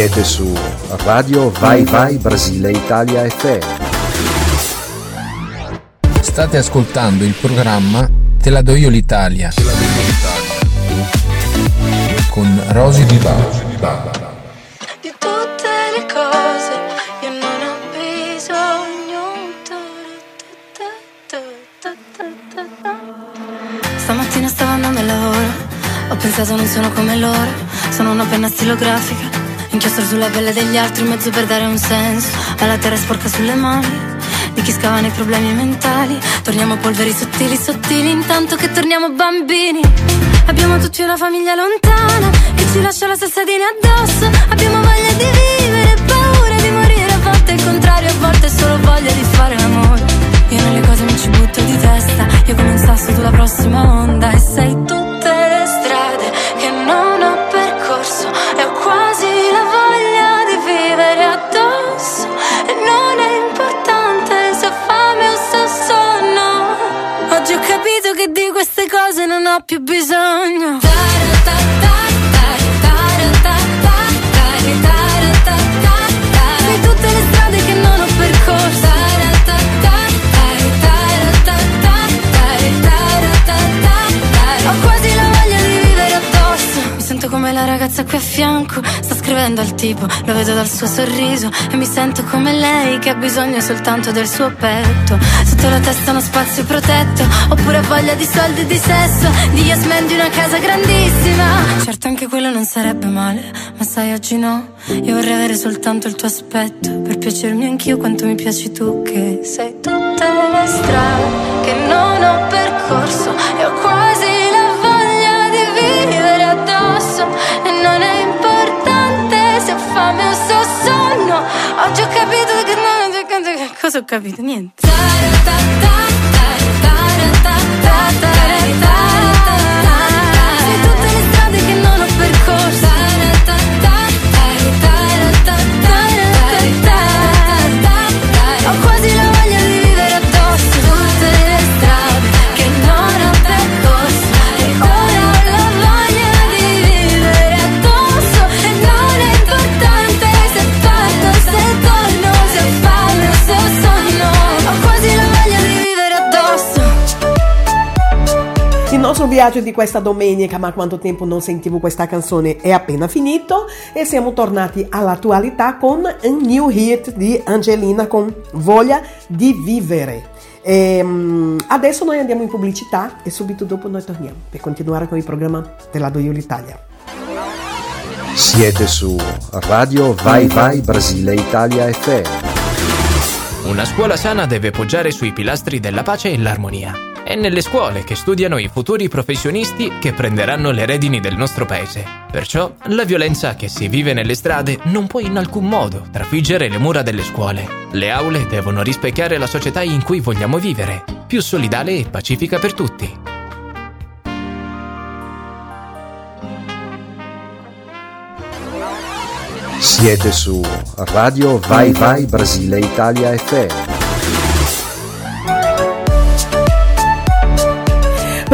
Siete su Radio Vai Vai Brasile Italia FM. State ascoltando il programma Te la do io l'Italia. Con Rosy Di Bala. di tutte le cose io non ho bisogno Stamattina stavo andando al lavoro, ho pensato non sono come loro, sono una penna stilografica, inchiostro sulla pelle degli altri, un mezzo per dare un senso alla terra sporca sulle mani. Di chi scava nei problemi mentali, torniamo polveri sottili, sottili, intanto che torniamo bambini. Abbiamo tutti una famiglia lontana che ci lascia la salsadina addosso. Abbiamo voglia di vivere, paura di morire, a volte il contrario, a volte solo voglia di fare l'amore. Io nelle cose mi ci butto di testa, io come un sasso tu la prossima onda e sei tutte ragazza qui a fianco Sta scrivendo al tipo, lo vedo dal suo sorriso E mi sento come lei che ha bisogno soltanto del suo petto. Sotto la testa uno spazio protetto Oppure voglia di soldi e di sesso Di yes man di una casa grandissima. Certo anche quello non sarebbe male Ma sai oggi no. Io vorrei avere soltanto il tuo aspetto Per piacermi anch'io quanto mi piaci tu Che sei tutte le strade che non ho percorso ho capito? Niente viaggio di questa domenica, ma quanto tempo non sentivo questa canzone, è appena finito e siamo tornati all'attualità con un new hit di Angelina con Voglia di vivere. Ehm, adesso noi andiamo in pubblicità e subito dopo noi torniamo per continuare con il programma della Doio l'Italia. Siete su Radio Vai Vai Brasile Italia FM. Una scuola sana deve poggiare sui pilastri della pace e l'armonia. È nelle scuole che studiano i futuri professionisti che prenderanno le redini del nostro paese. Perciò la violenza che si vive nelle strade non può in alcun modo trafiggere le mura delle scuole. Le aule devono rispecchiare la società in cui vogliamo vivere, più solidale e pacifica per tutti. Siete su Radio Vai Vai Brasile Italia FM.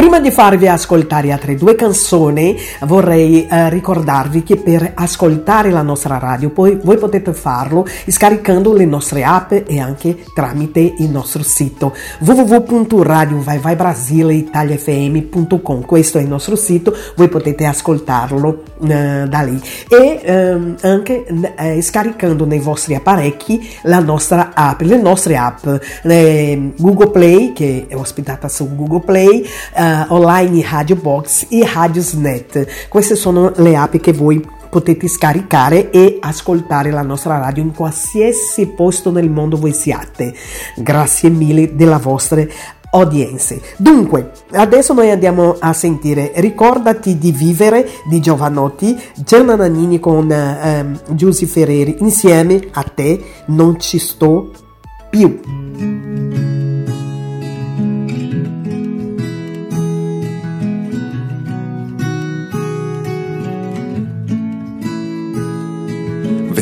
Prima di farvi ascoltare altre due canzoni, vorrei eh, ricordarvi che per ascoltare la nostra radio poi voi potete farlo scaricando le nostre app e anche tramite il nostro sito www.radiovaivaibrasileitaliafm.com. Questo è il nostro sito, voi potete ascoltarlo eh, da lì e ehm, anche eh, scaricando nei vostri apparecchi la nostra app, le nostre app, eh, Google Play che è ospitata su Google Play. eh, online Radio Box e Radiosnet. Queste sono le app che voi potete scaricare e ascoltare la nostra radio in qualsiasi posto nel mondo voi siate. Grazie mille della vostra audienze. Dunque, adesso noi andiamo a sentire Ricordati di vivere di Giovanotti, Gianna Nannini con ehm, Giusy Ferreri, insieme a te non ci sto più.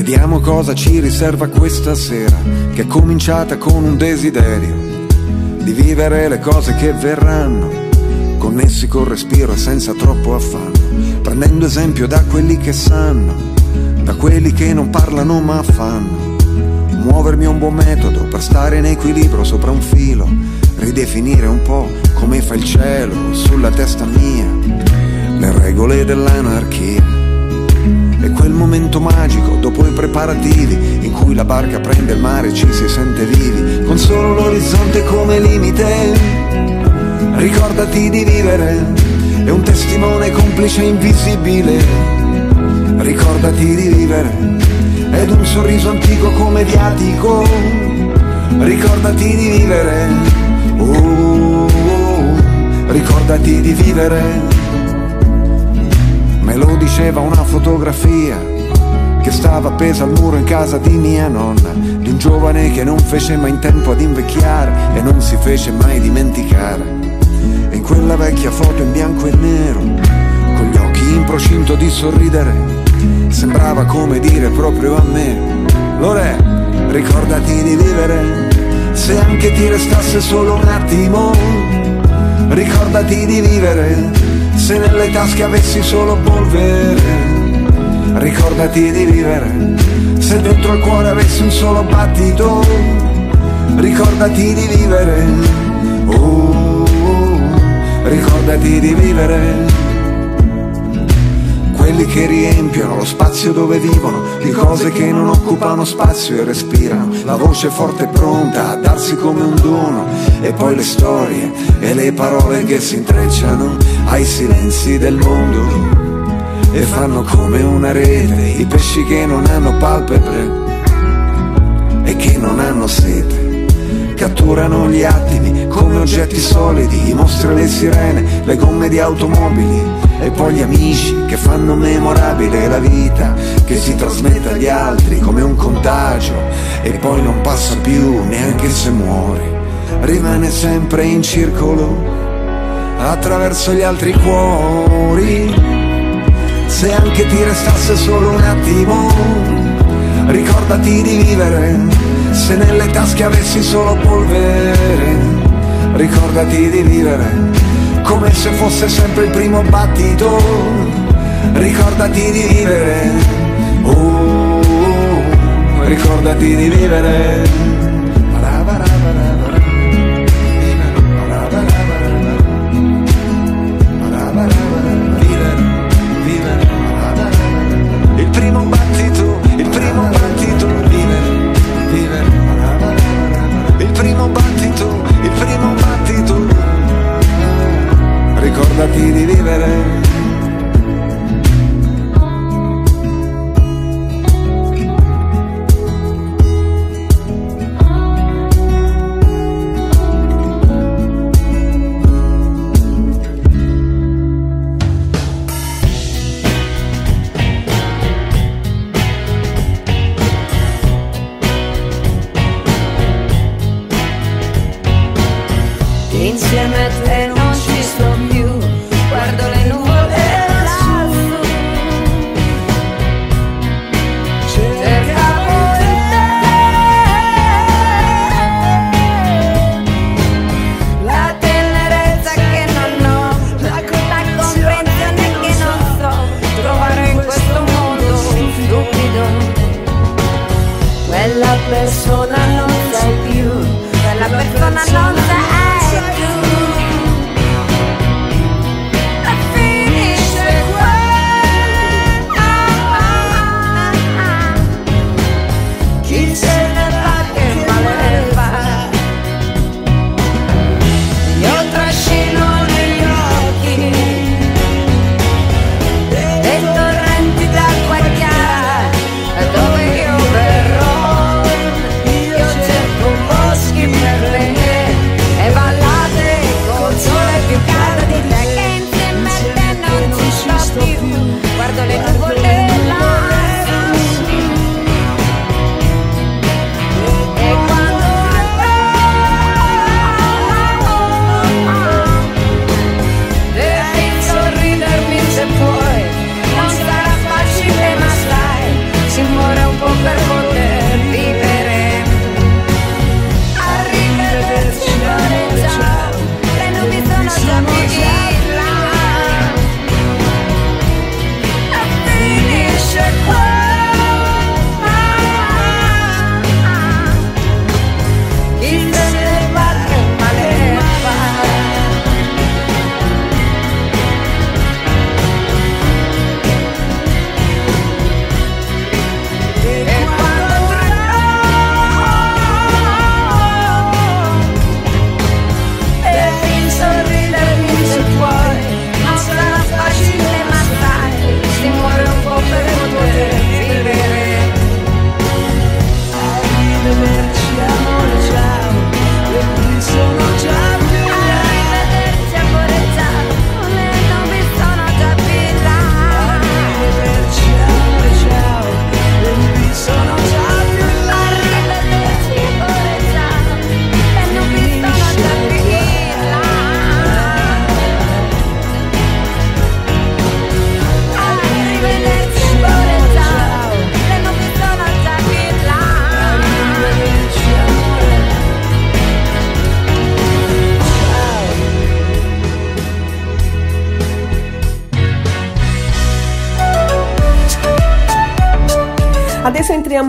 Vediamo cosa ci riserva questa sera, che è cominciata con un desiderio di vivere le cose che verranno, connessi col respiro e senza troppo affanno, prendendo esempio da quelli che sanno, da quelli che non parlano ma fanno. Muovermi è un buon metodo per stare in equilibrio sopra un filo, ridefinire un po' come fa il cielo sulla testa mia, le regole dell'anarchia. E quel momento magico dopo i preparativi in cui la barca prende il mare e ci si sente vivi, con solo l'orizzonte come limite. Ricordati di vivere, è un testimone complice invisibile. Ricordati di vivere, ed un sorriso antico come viatico. Ricordati di vivere, oh, oh, ricordati di vivere. Me lo diceva una fotografia che stava appesa al muro in casa di mia nonna, di un giovane che non fece mai in tempo ad invecchiare e non si fece mai dimenticare. E in quella vecchia foto in bianco e nero, con gli occhi in procinto di sorridere, sembrava come dire proprio a me, Lore, ricordati di vivere, se anche ti restasse solo un attimo, ricordati di vivere se nelle tasche avessi solo polvere, ricordati di vivere. Se dentro il cuore avessi un solo battito, ricordati di vivere. Oh, oh, ricordati di vivere. Quelli che riempiono lo spazio dove vivono, di cose che non occupano spazio e respirano, la voce forte e pronta a darsi come un dono, e poi le storie e le parole che si intrecciano ai silenzi del mondo. E fanno come una rete i pesci che non hanno palpebre e che non hanno sete. Catturano gli attimi come oggetti solidi, i mostri le sirene, le gomme di automobili e poi gli amici che fanno memorabile la vita che si trasmette agli altri come un contagio e poi non passa più neanche se muori, rimane sempre in circolo attraverso gli altri cuori. Se anche ti restasse solo un attimo, ricordati di vivere. Se nelle tasche avessi solo polvere, ricordati di vivere. Come se fosse sempre il primo battito, ricordati di vivere. Oh, ricordati di vivere. It. is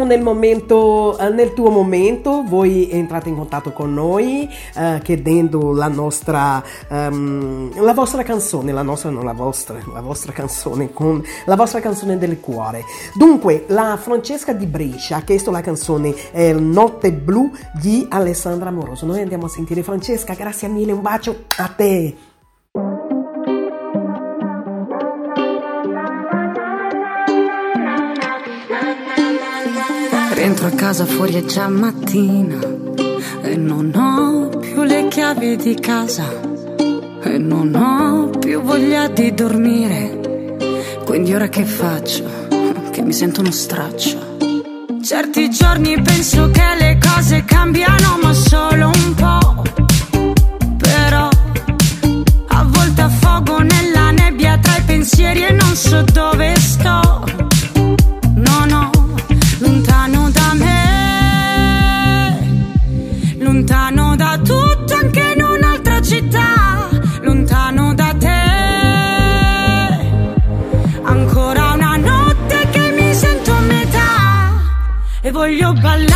nel momento, eh, nel tuo momento, voi entrate in contatto con noi eh, chiedendo la nostra, ehm, la vostra canzone, la nostra, non la vostra, la vostra canzone, con la vostra canzone del cuore. Dunque, la Francesca di Brescia ha chiesto la canzone eh, Notte Blu di Alessandra Amoroso. Noi andiamo a sentire Francesca, grazie mille, un bacio a te. Rientro a casa fuori è già mattina e non ho più le chiavi di casa e non ho più voglia di dormire. Quindi ora che faccio? Che mi sento uno straccio. Certi giorni penso che le cose cambiano ma solo un po'. Però a volte affogo nella nebbia tra i pensieri e non so dove sto. E voglio ballare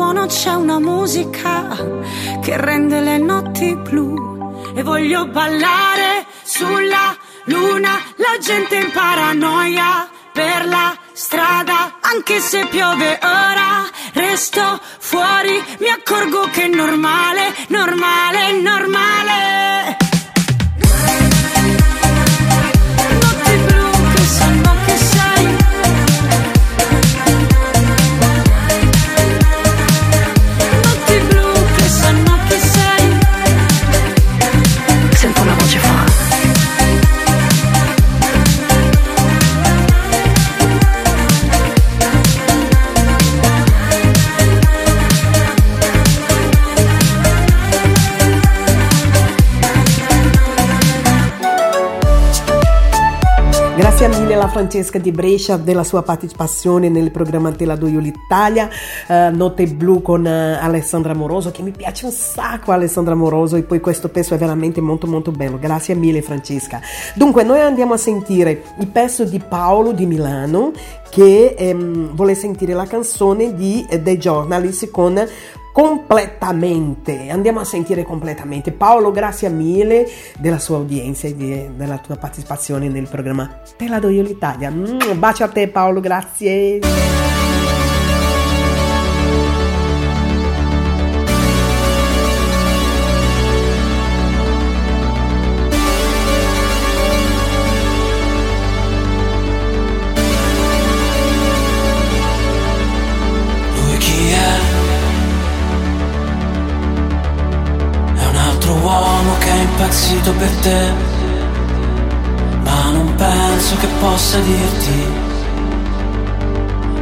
frastuono c'è una musica che rende le notti blu. E voglio ballare sulla luna, la gente in paranoia per la strada, anche se piove ora, resto fuori, mi accorgo che è normale, normale, normale. Grazie mille alla Francesca di Brescia della sua partecipazione nel programma Te la do io l'Italia, eh, Notte Blu con eh, Alessandra Moroso, che mi piace un sacco Alessandra Moroso e poi questo pezzo è veramente molto molto bello. Grazie mille Francesca. Dunque noi andiamo a sentire il pezzo di Paolo di Milano che ehm, vuole sentire la canzone di eh, The Journalist con completamente. Andiamo a sentire completamente. Paolo, grazie mille della sua udienza e della tua partecipazione nel programma Te la do io l'Italia. Un bacio a te Paolo, grazie. Impazzito per te, ma non penso che possa dirti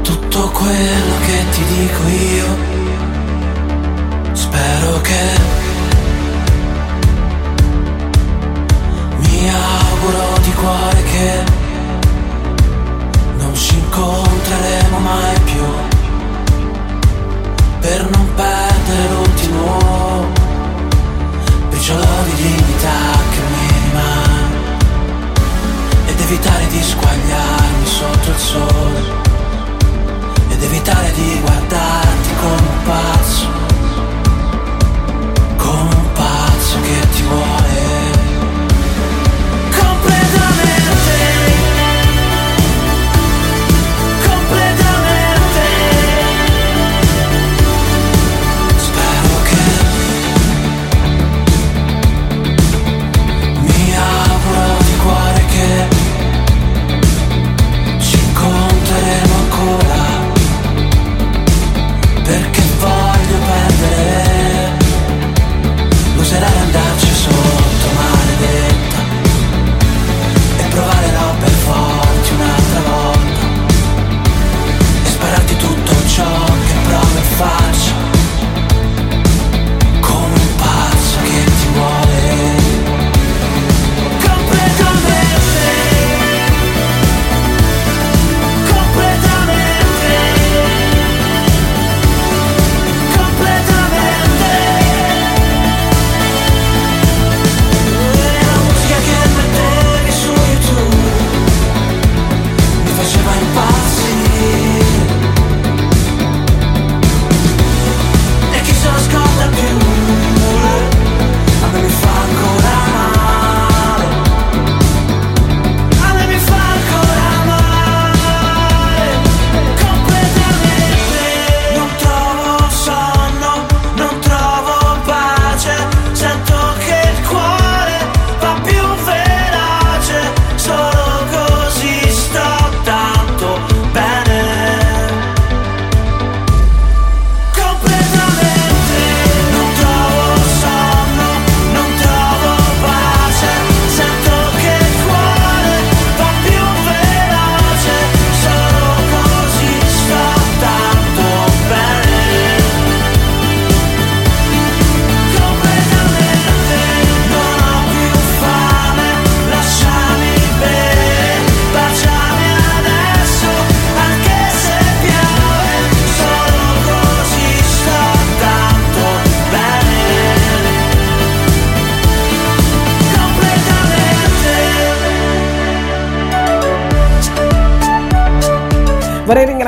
tutto quello che ti dico io. Spero che mi auguro di cuore che non ci incontreremo mai più per non perdere l'ultimo briciolo di dignità che mi rimane ed evitare di squagliarmi sotto il sole ed evitare di guardarti come un pazzo, come un pazzo che ti vuole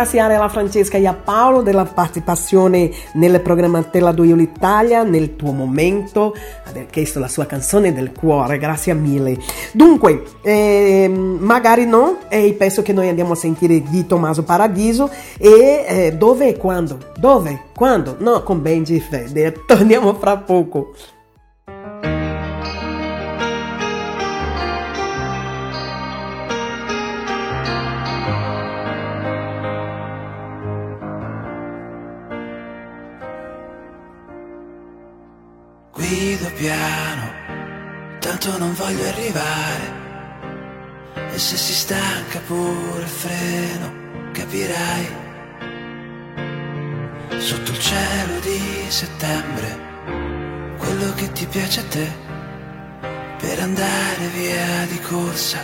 ringraziare la Francesca e a Paolo della partecipazione nel programma Tela do Io l'Italia, nel tuo momento, aver chiesto la sua canzone del cuore, grazie mille. Dunque, ehm, magari no, e penso che noi andiamo a sentire di Tommaso Paradiso e eh, dove e quando? Dove? Quando? No, con Benji e Fede, torniamo fra poco. Tanto non voglio arrivare. E se si stanca pure il freno, capirai. Sotto il cielo di settembre, quello che ti piace a te, per andare via di corsa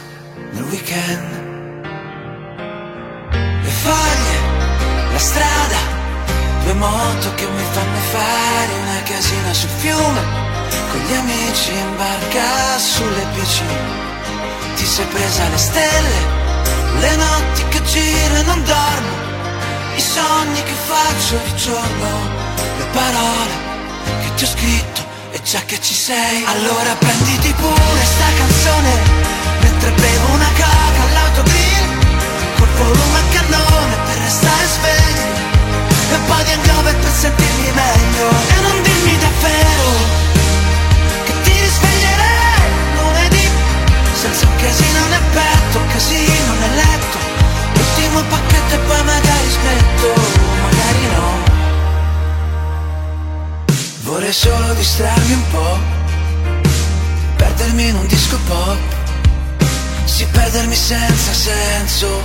nel weekend. Le foglie, la strada, due moto che mi fanno fare una casina sul fiume, con gli amici in barca sulle bici. Ti sei presa le stelle, le notti che giro e non dormo, i sogni che faccio di giorno, le parole che ti ho scritto e già che ci sei, allora prenditi pure sta canzone, mentre bevo una coca all'autogrill, col volume a cannone per restare svegli, e un po' di hangover per sentirmi meglio, e non dirmi davvero senza un casino nel petto, un casino nel letto L'ultimo pacchetto e poi magari smetto, magari no. Vorrei solo distrarmi un po', perdermi in un disco pop. Sì, perdermi senza senso,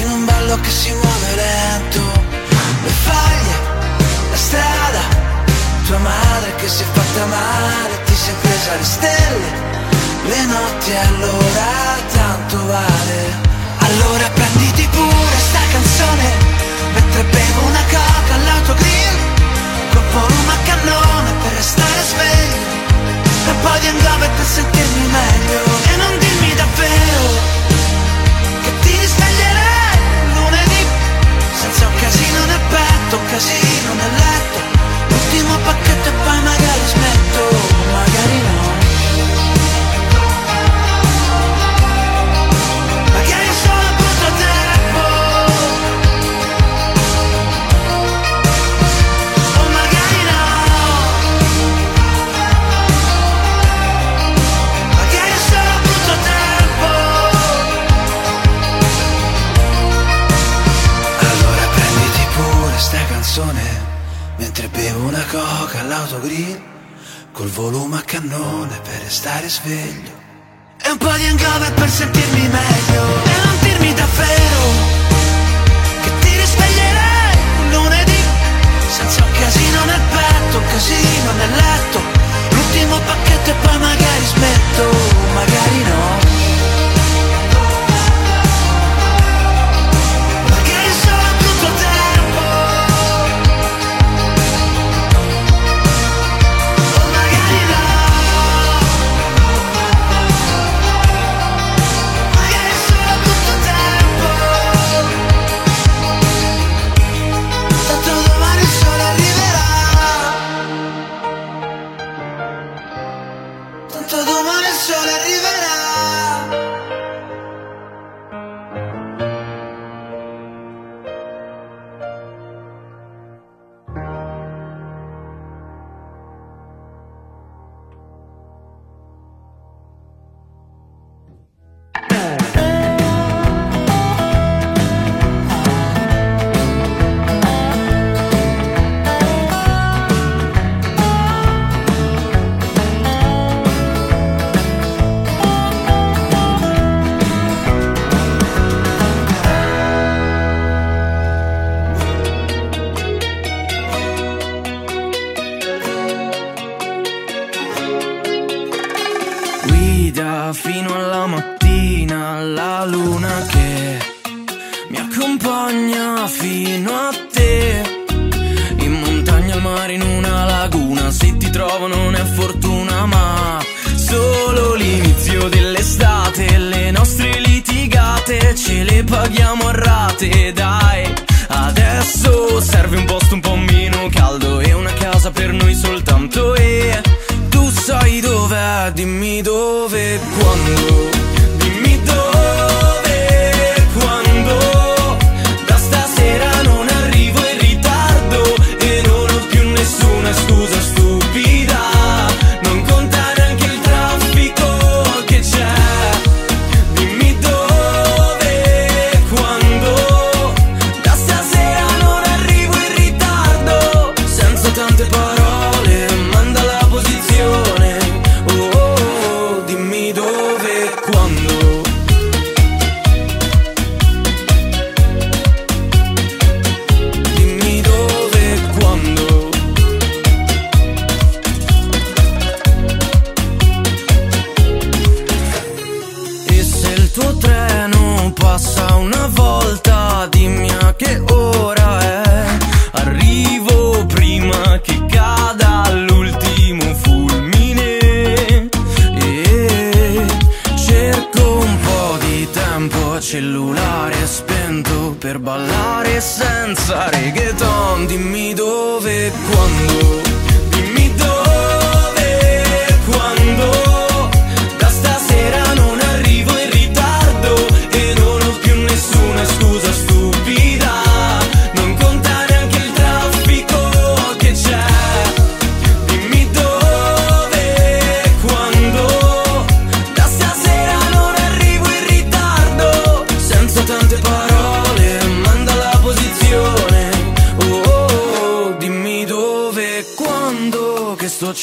in un ballo che si muove lento. Le faglie, la strada, tua madre che si è fatta male Ti sei presa le stelle le notti allora tanto vale. Allora prenditi pure sta canzone, mentre bevo una coca all'autogrill, col volume a cannone per restare sveglio, e un po' di hangover per sentirmi meglio, e non dimmi davvero che ti risveglierai lunedì, senza un casino nel petto, un casino nel letto, l'ultimo pacchetto e poi magari smetto, magari no. All'autogrill Col volume a cannone per restare sveglio. E un po' di hangover per sentirmi meglio E non dirmi davvero Che ti risveglierai un lunedì. Senza un casino nel petto, un casino nel letto L'ultimo pacchetto e poi magari smetto Magari no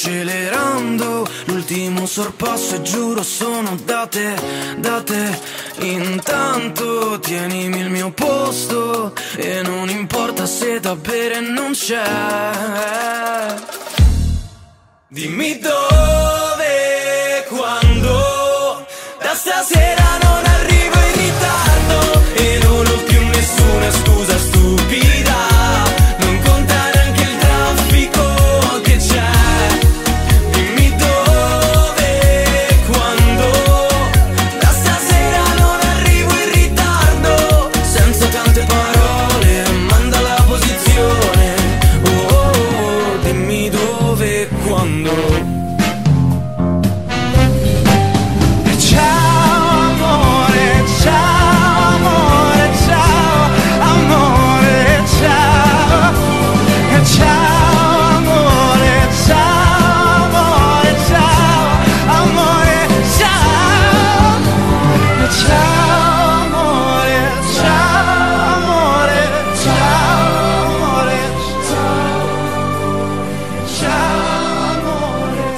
accelerando. L'ultimo sorpasso e giuro sono date, date. Intanto tienimi il mio posto. E non importa se da bere non c'è. Dimmi dove, quando, da stasera non arrivo in ritardo e non ho più nessuna scusa stupida.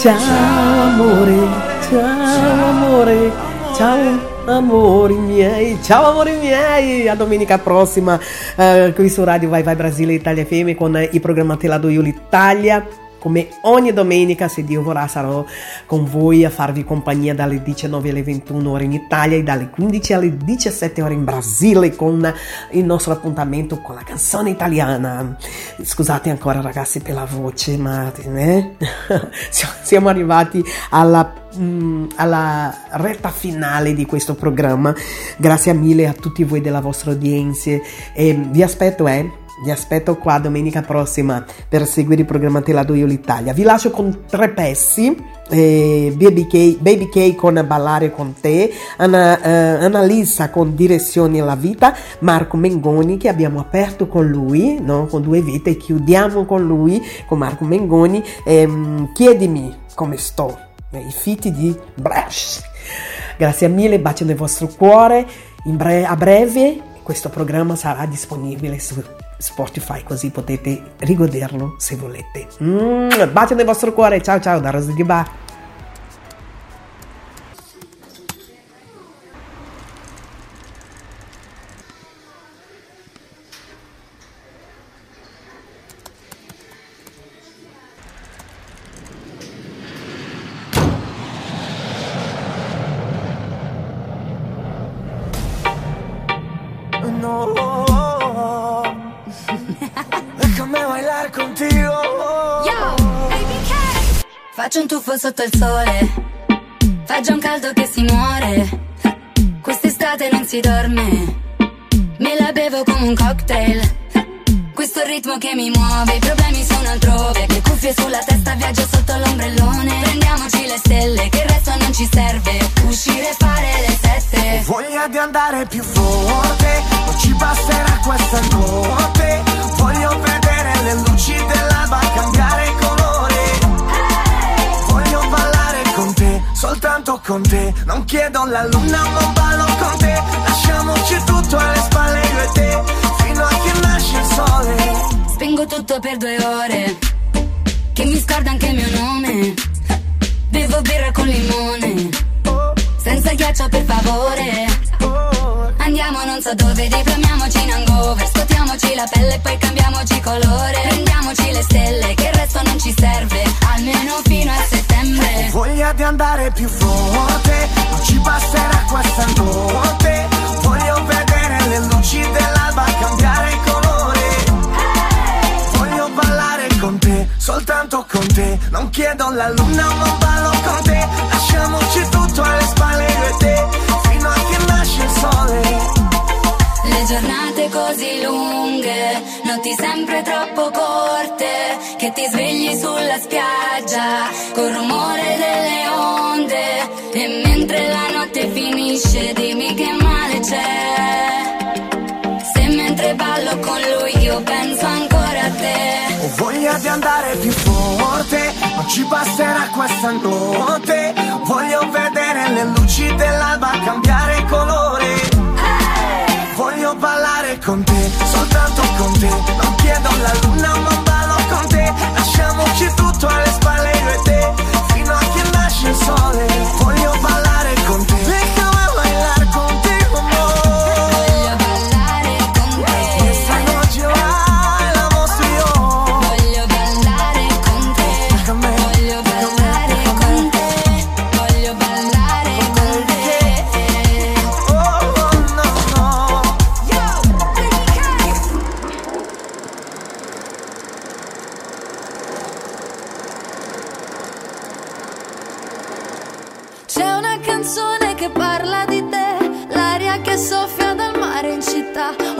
Ciao. Amore, ciao amore, ciao amori miei, ciao amori miei, a domenica prossima eh, qui su Radio Vai Vai Brasile Italia FM con i programmati La Do Io l'Italia. Come ogni domenica, se Dio vorrà, sarò con voi a farvi compagnia dalle 19 alle 21 ore in Italia e dalle 15 alle 17 ore in Brasile con il nostro appuntamento con la canzone italiana. Scusate ancora ragazzi per la voce, ma eh? siamo arrivati alla mm, alla retta finale di questo programma. Grazie mille a tutti voi della vostra udienza e vi aspetto, eh. Vi aspetto qua domenica prossima per seguire il programma Te do io l'Italia. Vi lascio con tre pezzi. eh, Baby, K, Baby K con Ballare con te, Anna, eh, Annalisa con Direzioni alla vita, Marco Mengoni che abbiamo aperto con lui, no? con due vite, e chiudiamo con lui, con Marco Mengoni. ehm, chiedimi come sto, i fiti di Brash. Grazie mille, bacio nel vostro cuore. Bre- a breve questo programma sarà disponibile su Spotify così potete rigoderlo se volete. Mm, bacio nel vostro cuore, ciao ciao da Rosa di sotto il sole, fa già un caldo che si muore. Quest'estate non si dorme, me la bevo come un cocktail. Questo ritmo che mi muove, i problemi sono altrove. Le cuffie sulla testa, viaggio sotto l'ombrellone. Prendiamoci le stelle, che il resto non ci serve. Uscire e fare le sette. Voglia di andare più forte, non ci basterà questa notte. Voglio vedere le luci dell'alba cambiare colore. Soltanto con te. Non chiedo la luna, ma ballo con te. Lasciamoci tutto alle spalle io e te, fino a che nasce il sole. Spengo tutto per due ore, che mi scorda anche il mio nome. Bevo birra con limone, senza ghiaccio per favore. Andiamo non so dove, diplomiamoci in hangover Scotiamoci la pelle e poi cambiamoci colore Prendiamoci le stelle, che il resto non ci serve Almeno fino a di andare più forte, non ci basterà questa notte. Voglio vedere le luci dell'alba cambiare colore. Voglio ballare con te, soltanto con te. Non chiedo la luna, ma ballo con te. Lasciamoci tutto alle spalle io e te, fino a che nasce il sole. Le giornate così lunghe, notti sempre troppo corte, che ti svegli sulla spiaggia col rumore finisce dimmi che male c'è. Se mentre ballo con lui io penso ancora a te. Ho voglia di andare più forte, non ci basterà questa notte. Voglio vedere le luci dell'alba cambiare colore. Voglio ballare con te, soltanto con te. Non chiedo la luna, ma ballo con te. Lasciamoci tutto alle spalle io e te, fino a che nasce il sole.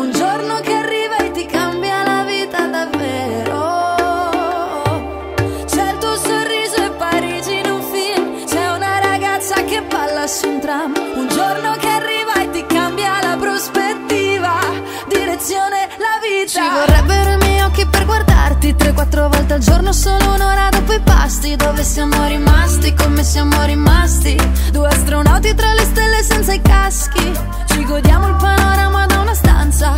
Un giorno che arriva e ti cambia la vita davvero. C'è il tuo sorriso e Parigi in un film, c'è una ragazza che balla su un tram, un giorno che arriva e ti cambia la prospettiva, direzione la vita. Ci vorrebbero i miei occhi per guardarti. 3-4 volte al giorno, solo un'ora dopo i pasti, dove siamo rimasti, come siamo rimasti, due astronauti tra le stelle senza i caschi, ci godiamo il panorama stanza,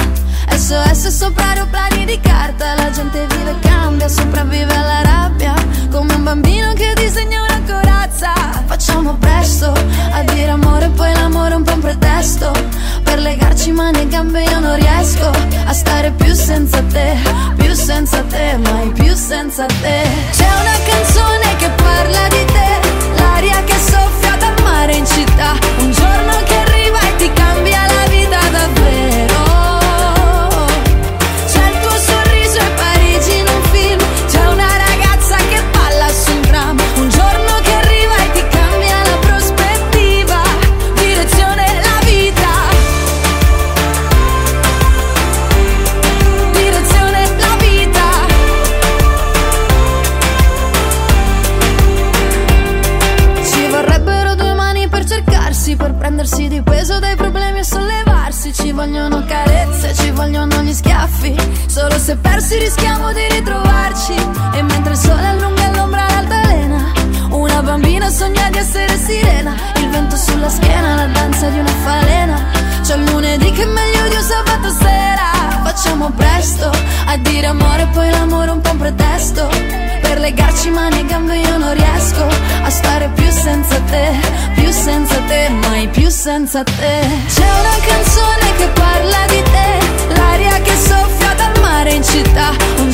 SOS sopra aeroplani di carta, la gente vive e cambia, sopravvive alla rabbia, come un bambino che disegna una corazza, facciamo presto a dire amore, poi l'amore è un po' un pretesto, per legarci mani e gambe io non riesco a stare più senza te, più senza te, mai più senza te. C'è una canzone che parla di te, l'aria che soffia dal mare in città, un giorno che se persi rischiamo di ritrovarci. E mentre il sole allunga l'ombra all'altalena, una bambina sogna di essere sirena. Il vento sulla schiena, la danza di una falena. C'è il lunedì che è meglio di un sabato sera. Facciamo presto a dire amore, poi l'amore è un po' un pretesto. Per legarci mani e gambe io non riesco a stare più senza te, più senza te, mai più senza te. C'è una canzone che parla di te, mare in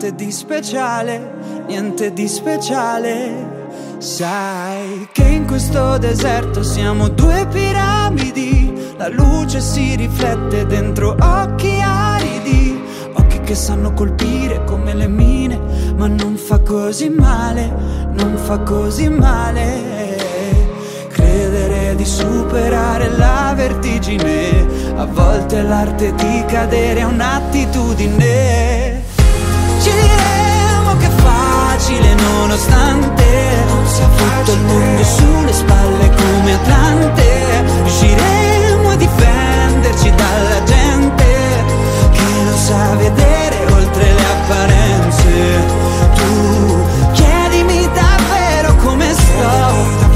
niente di speciale, niente di speciale. Sai che in questo deserto siamo due piramidi, la luce si riflette dentro occhi aridi, occhi che sanno colpire come le mine, ma non fa così male, non fa così male. Credere di superare la vertigine, a volte l'arte di cadere è un'attitudine. Facile nonostante tutto il mondo sulle spalle come Atlante. Riusciremo a difenderci dalla gente che non sa vedere oltre le apparenze. Tu chiedimi davvero come sto.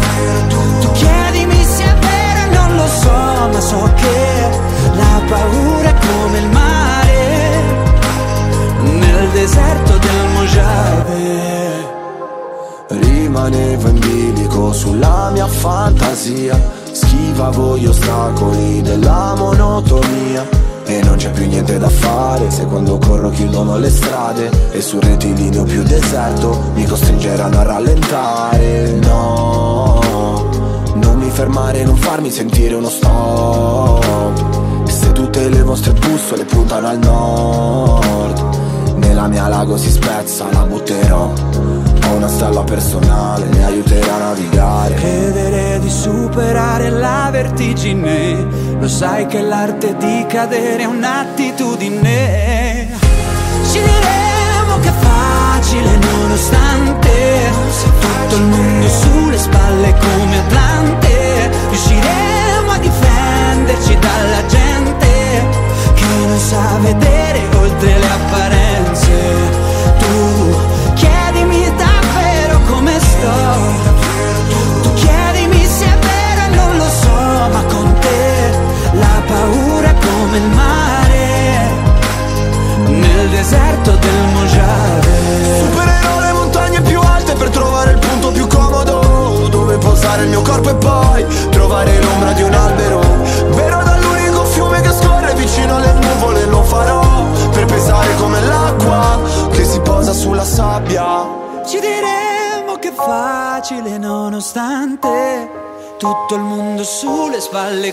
Tu chiedimi se è vero non lo so, ma so che la paura è come il mare nel deserto del Mojave. Rimanevo in bilico sulla mia fantasia. Schivavo gli ostacoli della monotonia. E non c'è più niente da fare Se quando corro chiudono le strade. E sul rettilineo più deserto Mi costringeranno a rallentare. No Non mi fermare, non farmi sentire uno stop. Se Tutte le vostre bussole puntano al nord Nella mia lago si spezza, la butterò una stella personale, mi aiuterà a navigare. Credere di superare la vertigine Lo sai che l'arte di cadere è un'attitudine. Ci diremo che è facile nonostante Tutto il mondo sulle spalle come Atlante. Riusciremo a difenderci dalla gente Che non sa vedere oltre le apparenze come sulle spalle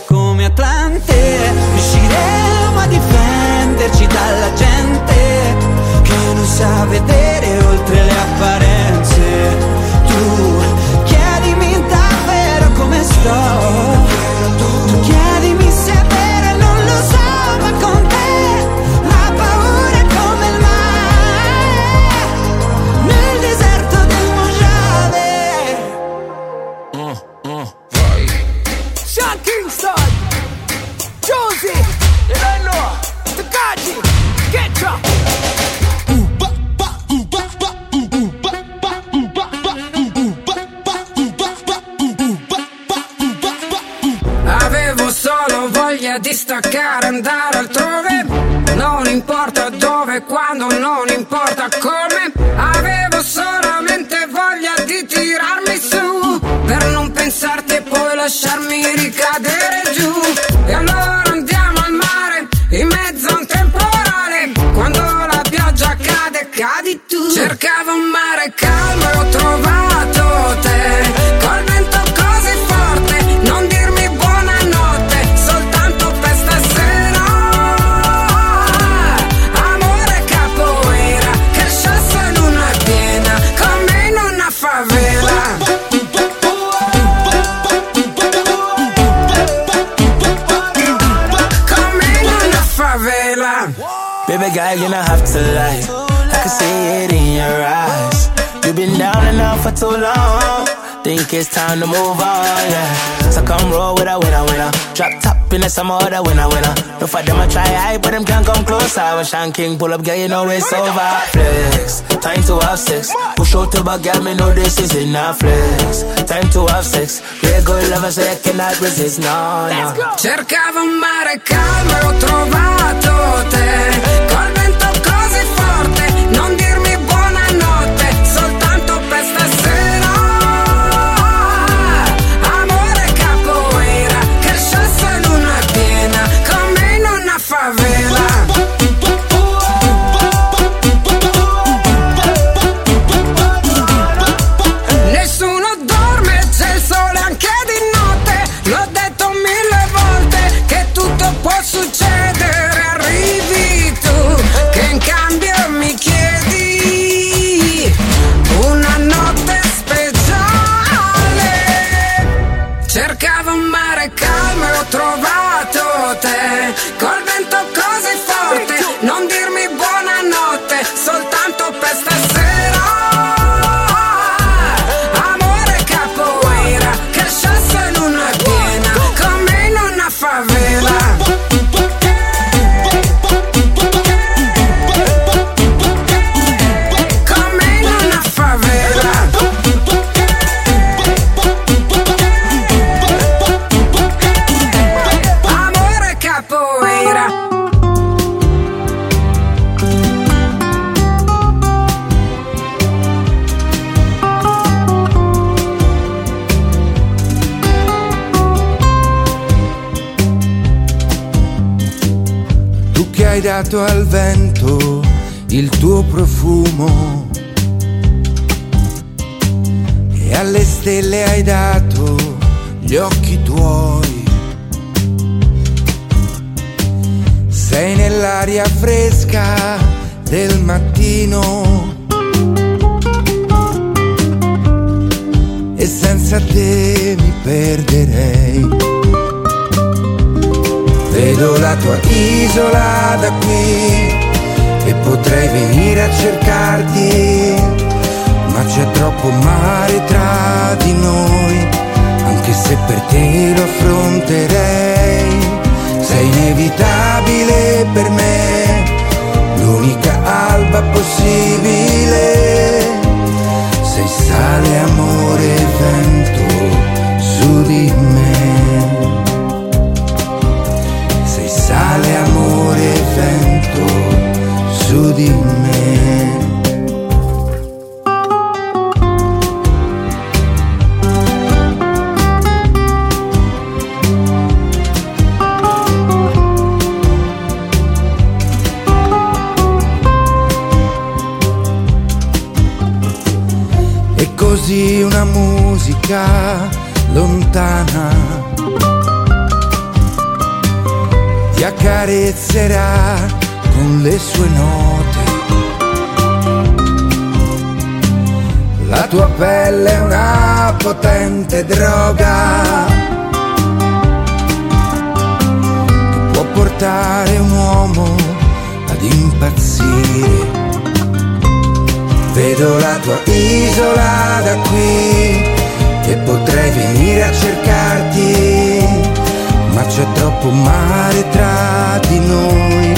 Think it's time to move on, yeah. So come roll with a winner, winner. Drop top in the some other winner, winner. No for them I try high, but them can't come closer. When Sean King pull up, girl, you know it's over. Flex, time to have sex. Push out to back, girl, me know this is enough. Flex, time to have sex. Real good lover, so I cannot resist, no, no. Cercavo un mare calmo ho trovato te. Col vento così forte, non dato al vento il tuo profumo e alle stelle hai dato gli occhi tuoi. sei nell'aria fresca del mattino. E senza te mi perderei. Vedo la tua isola da qui e potrei venire a cercarti, ma c'è troppo mare tra di noi, anche se per te lo affronterei. Sei inevitabile per me, l'unica alba possibile. Sei sale, amore e vento su di me. Sale, amore e vento su di me. E così una musica lontana ti accarezzerà con le sue note. La tua pelle è una potente droga che può portare un uomo ad impazzire. Vedo la tua isola da qui e potrei venire a cercarti, c'è troppo mare tra di noi,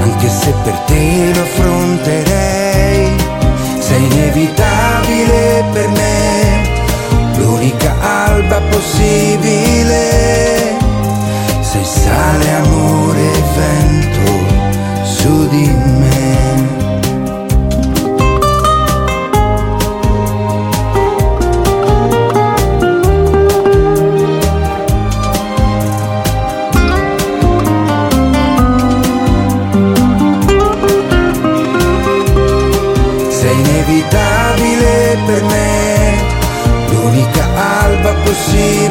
anche se per te lo affronterei. Sei inevitabile per me, l'unica alba possibile. Sei sale, amore e vento su di me. Alba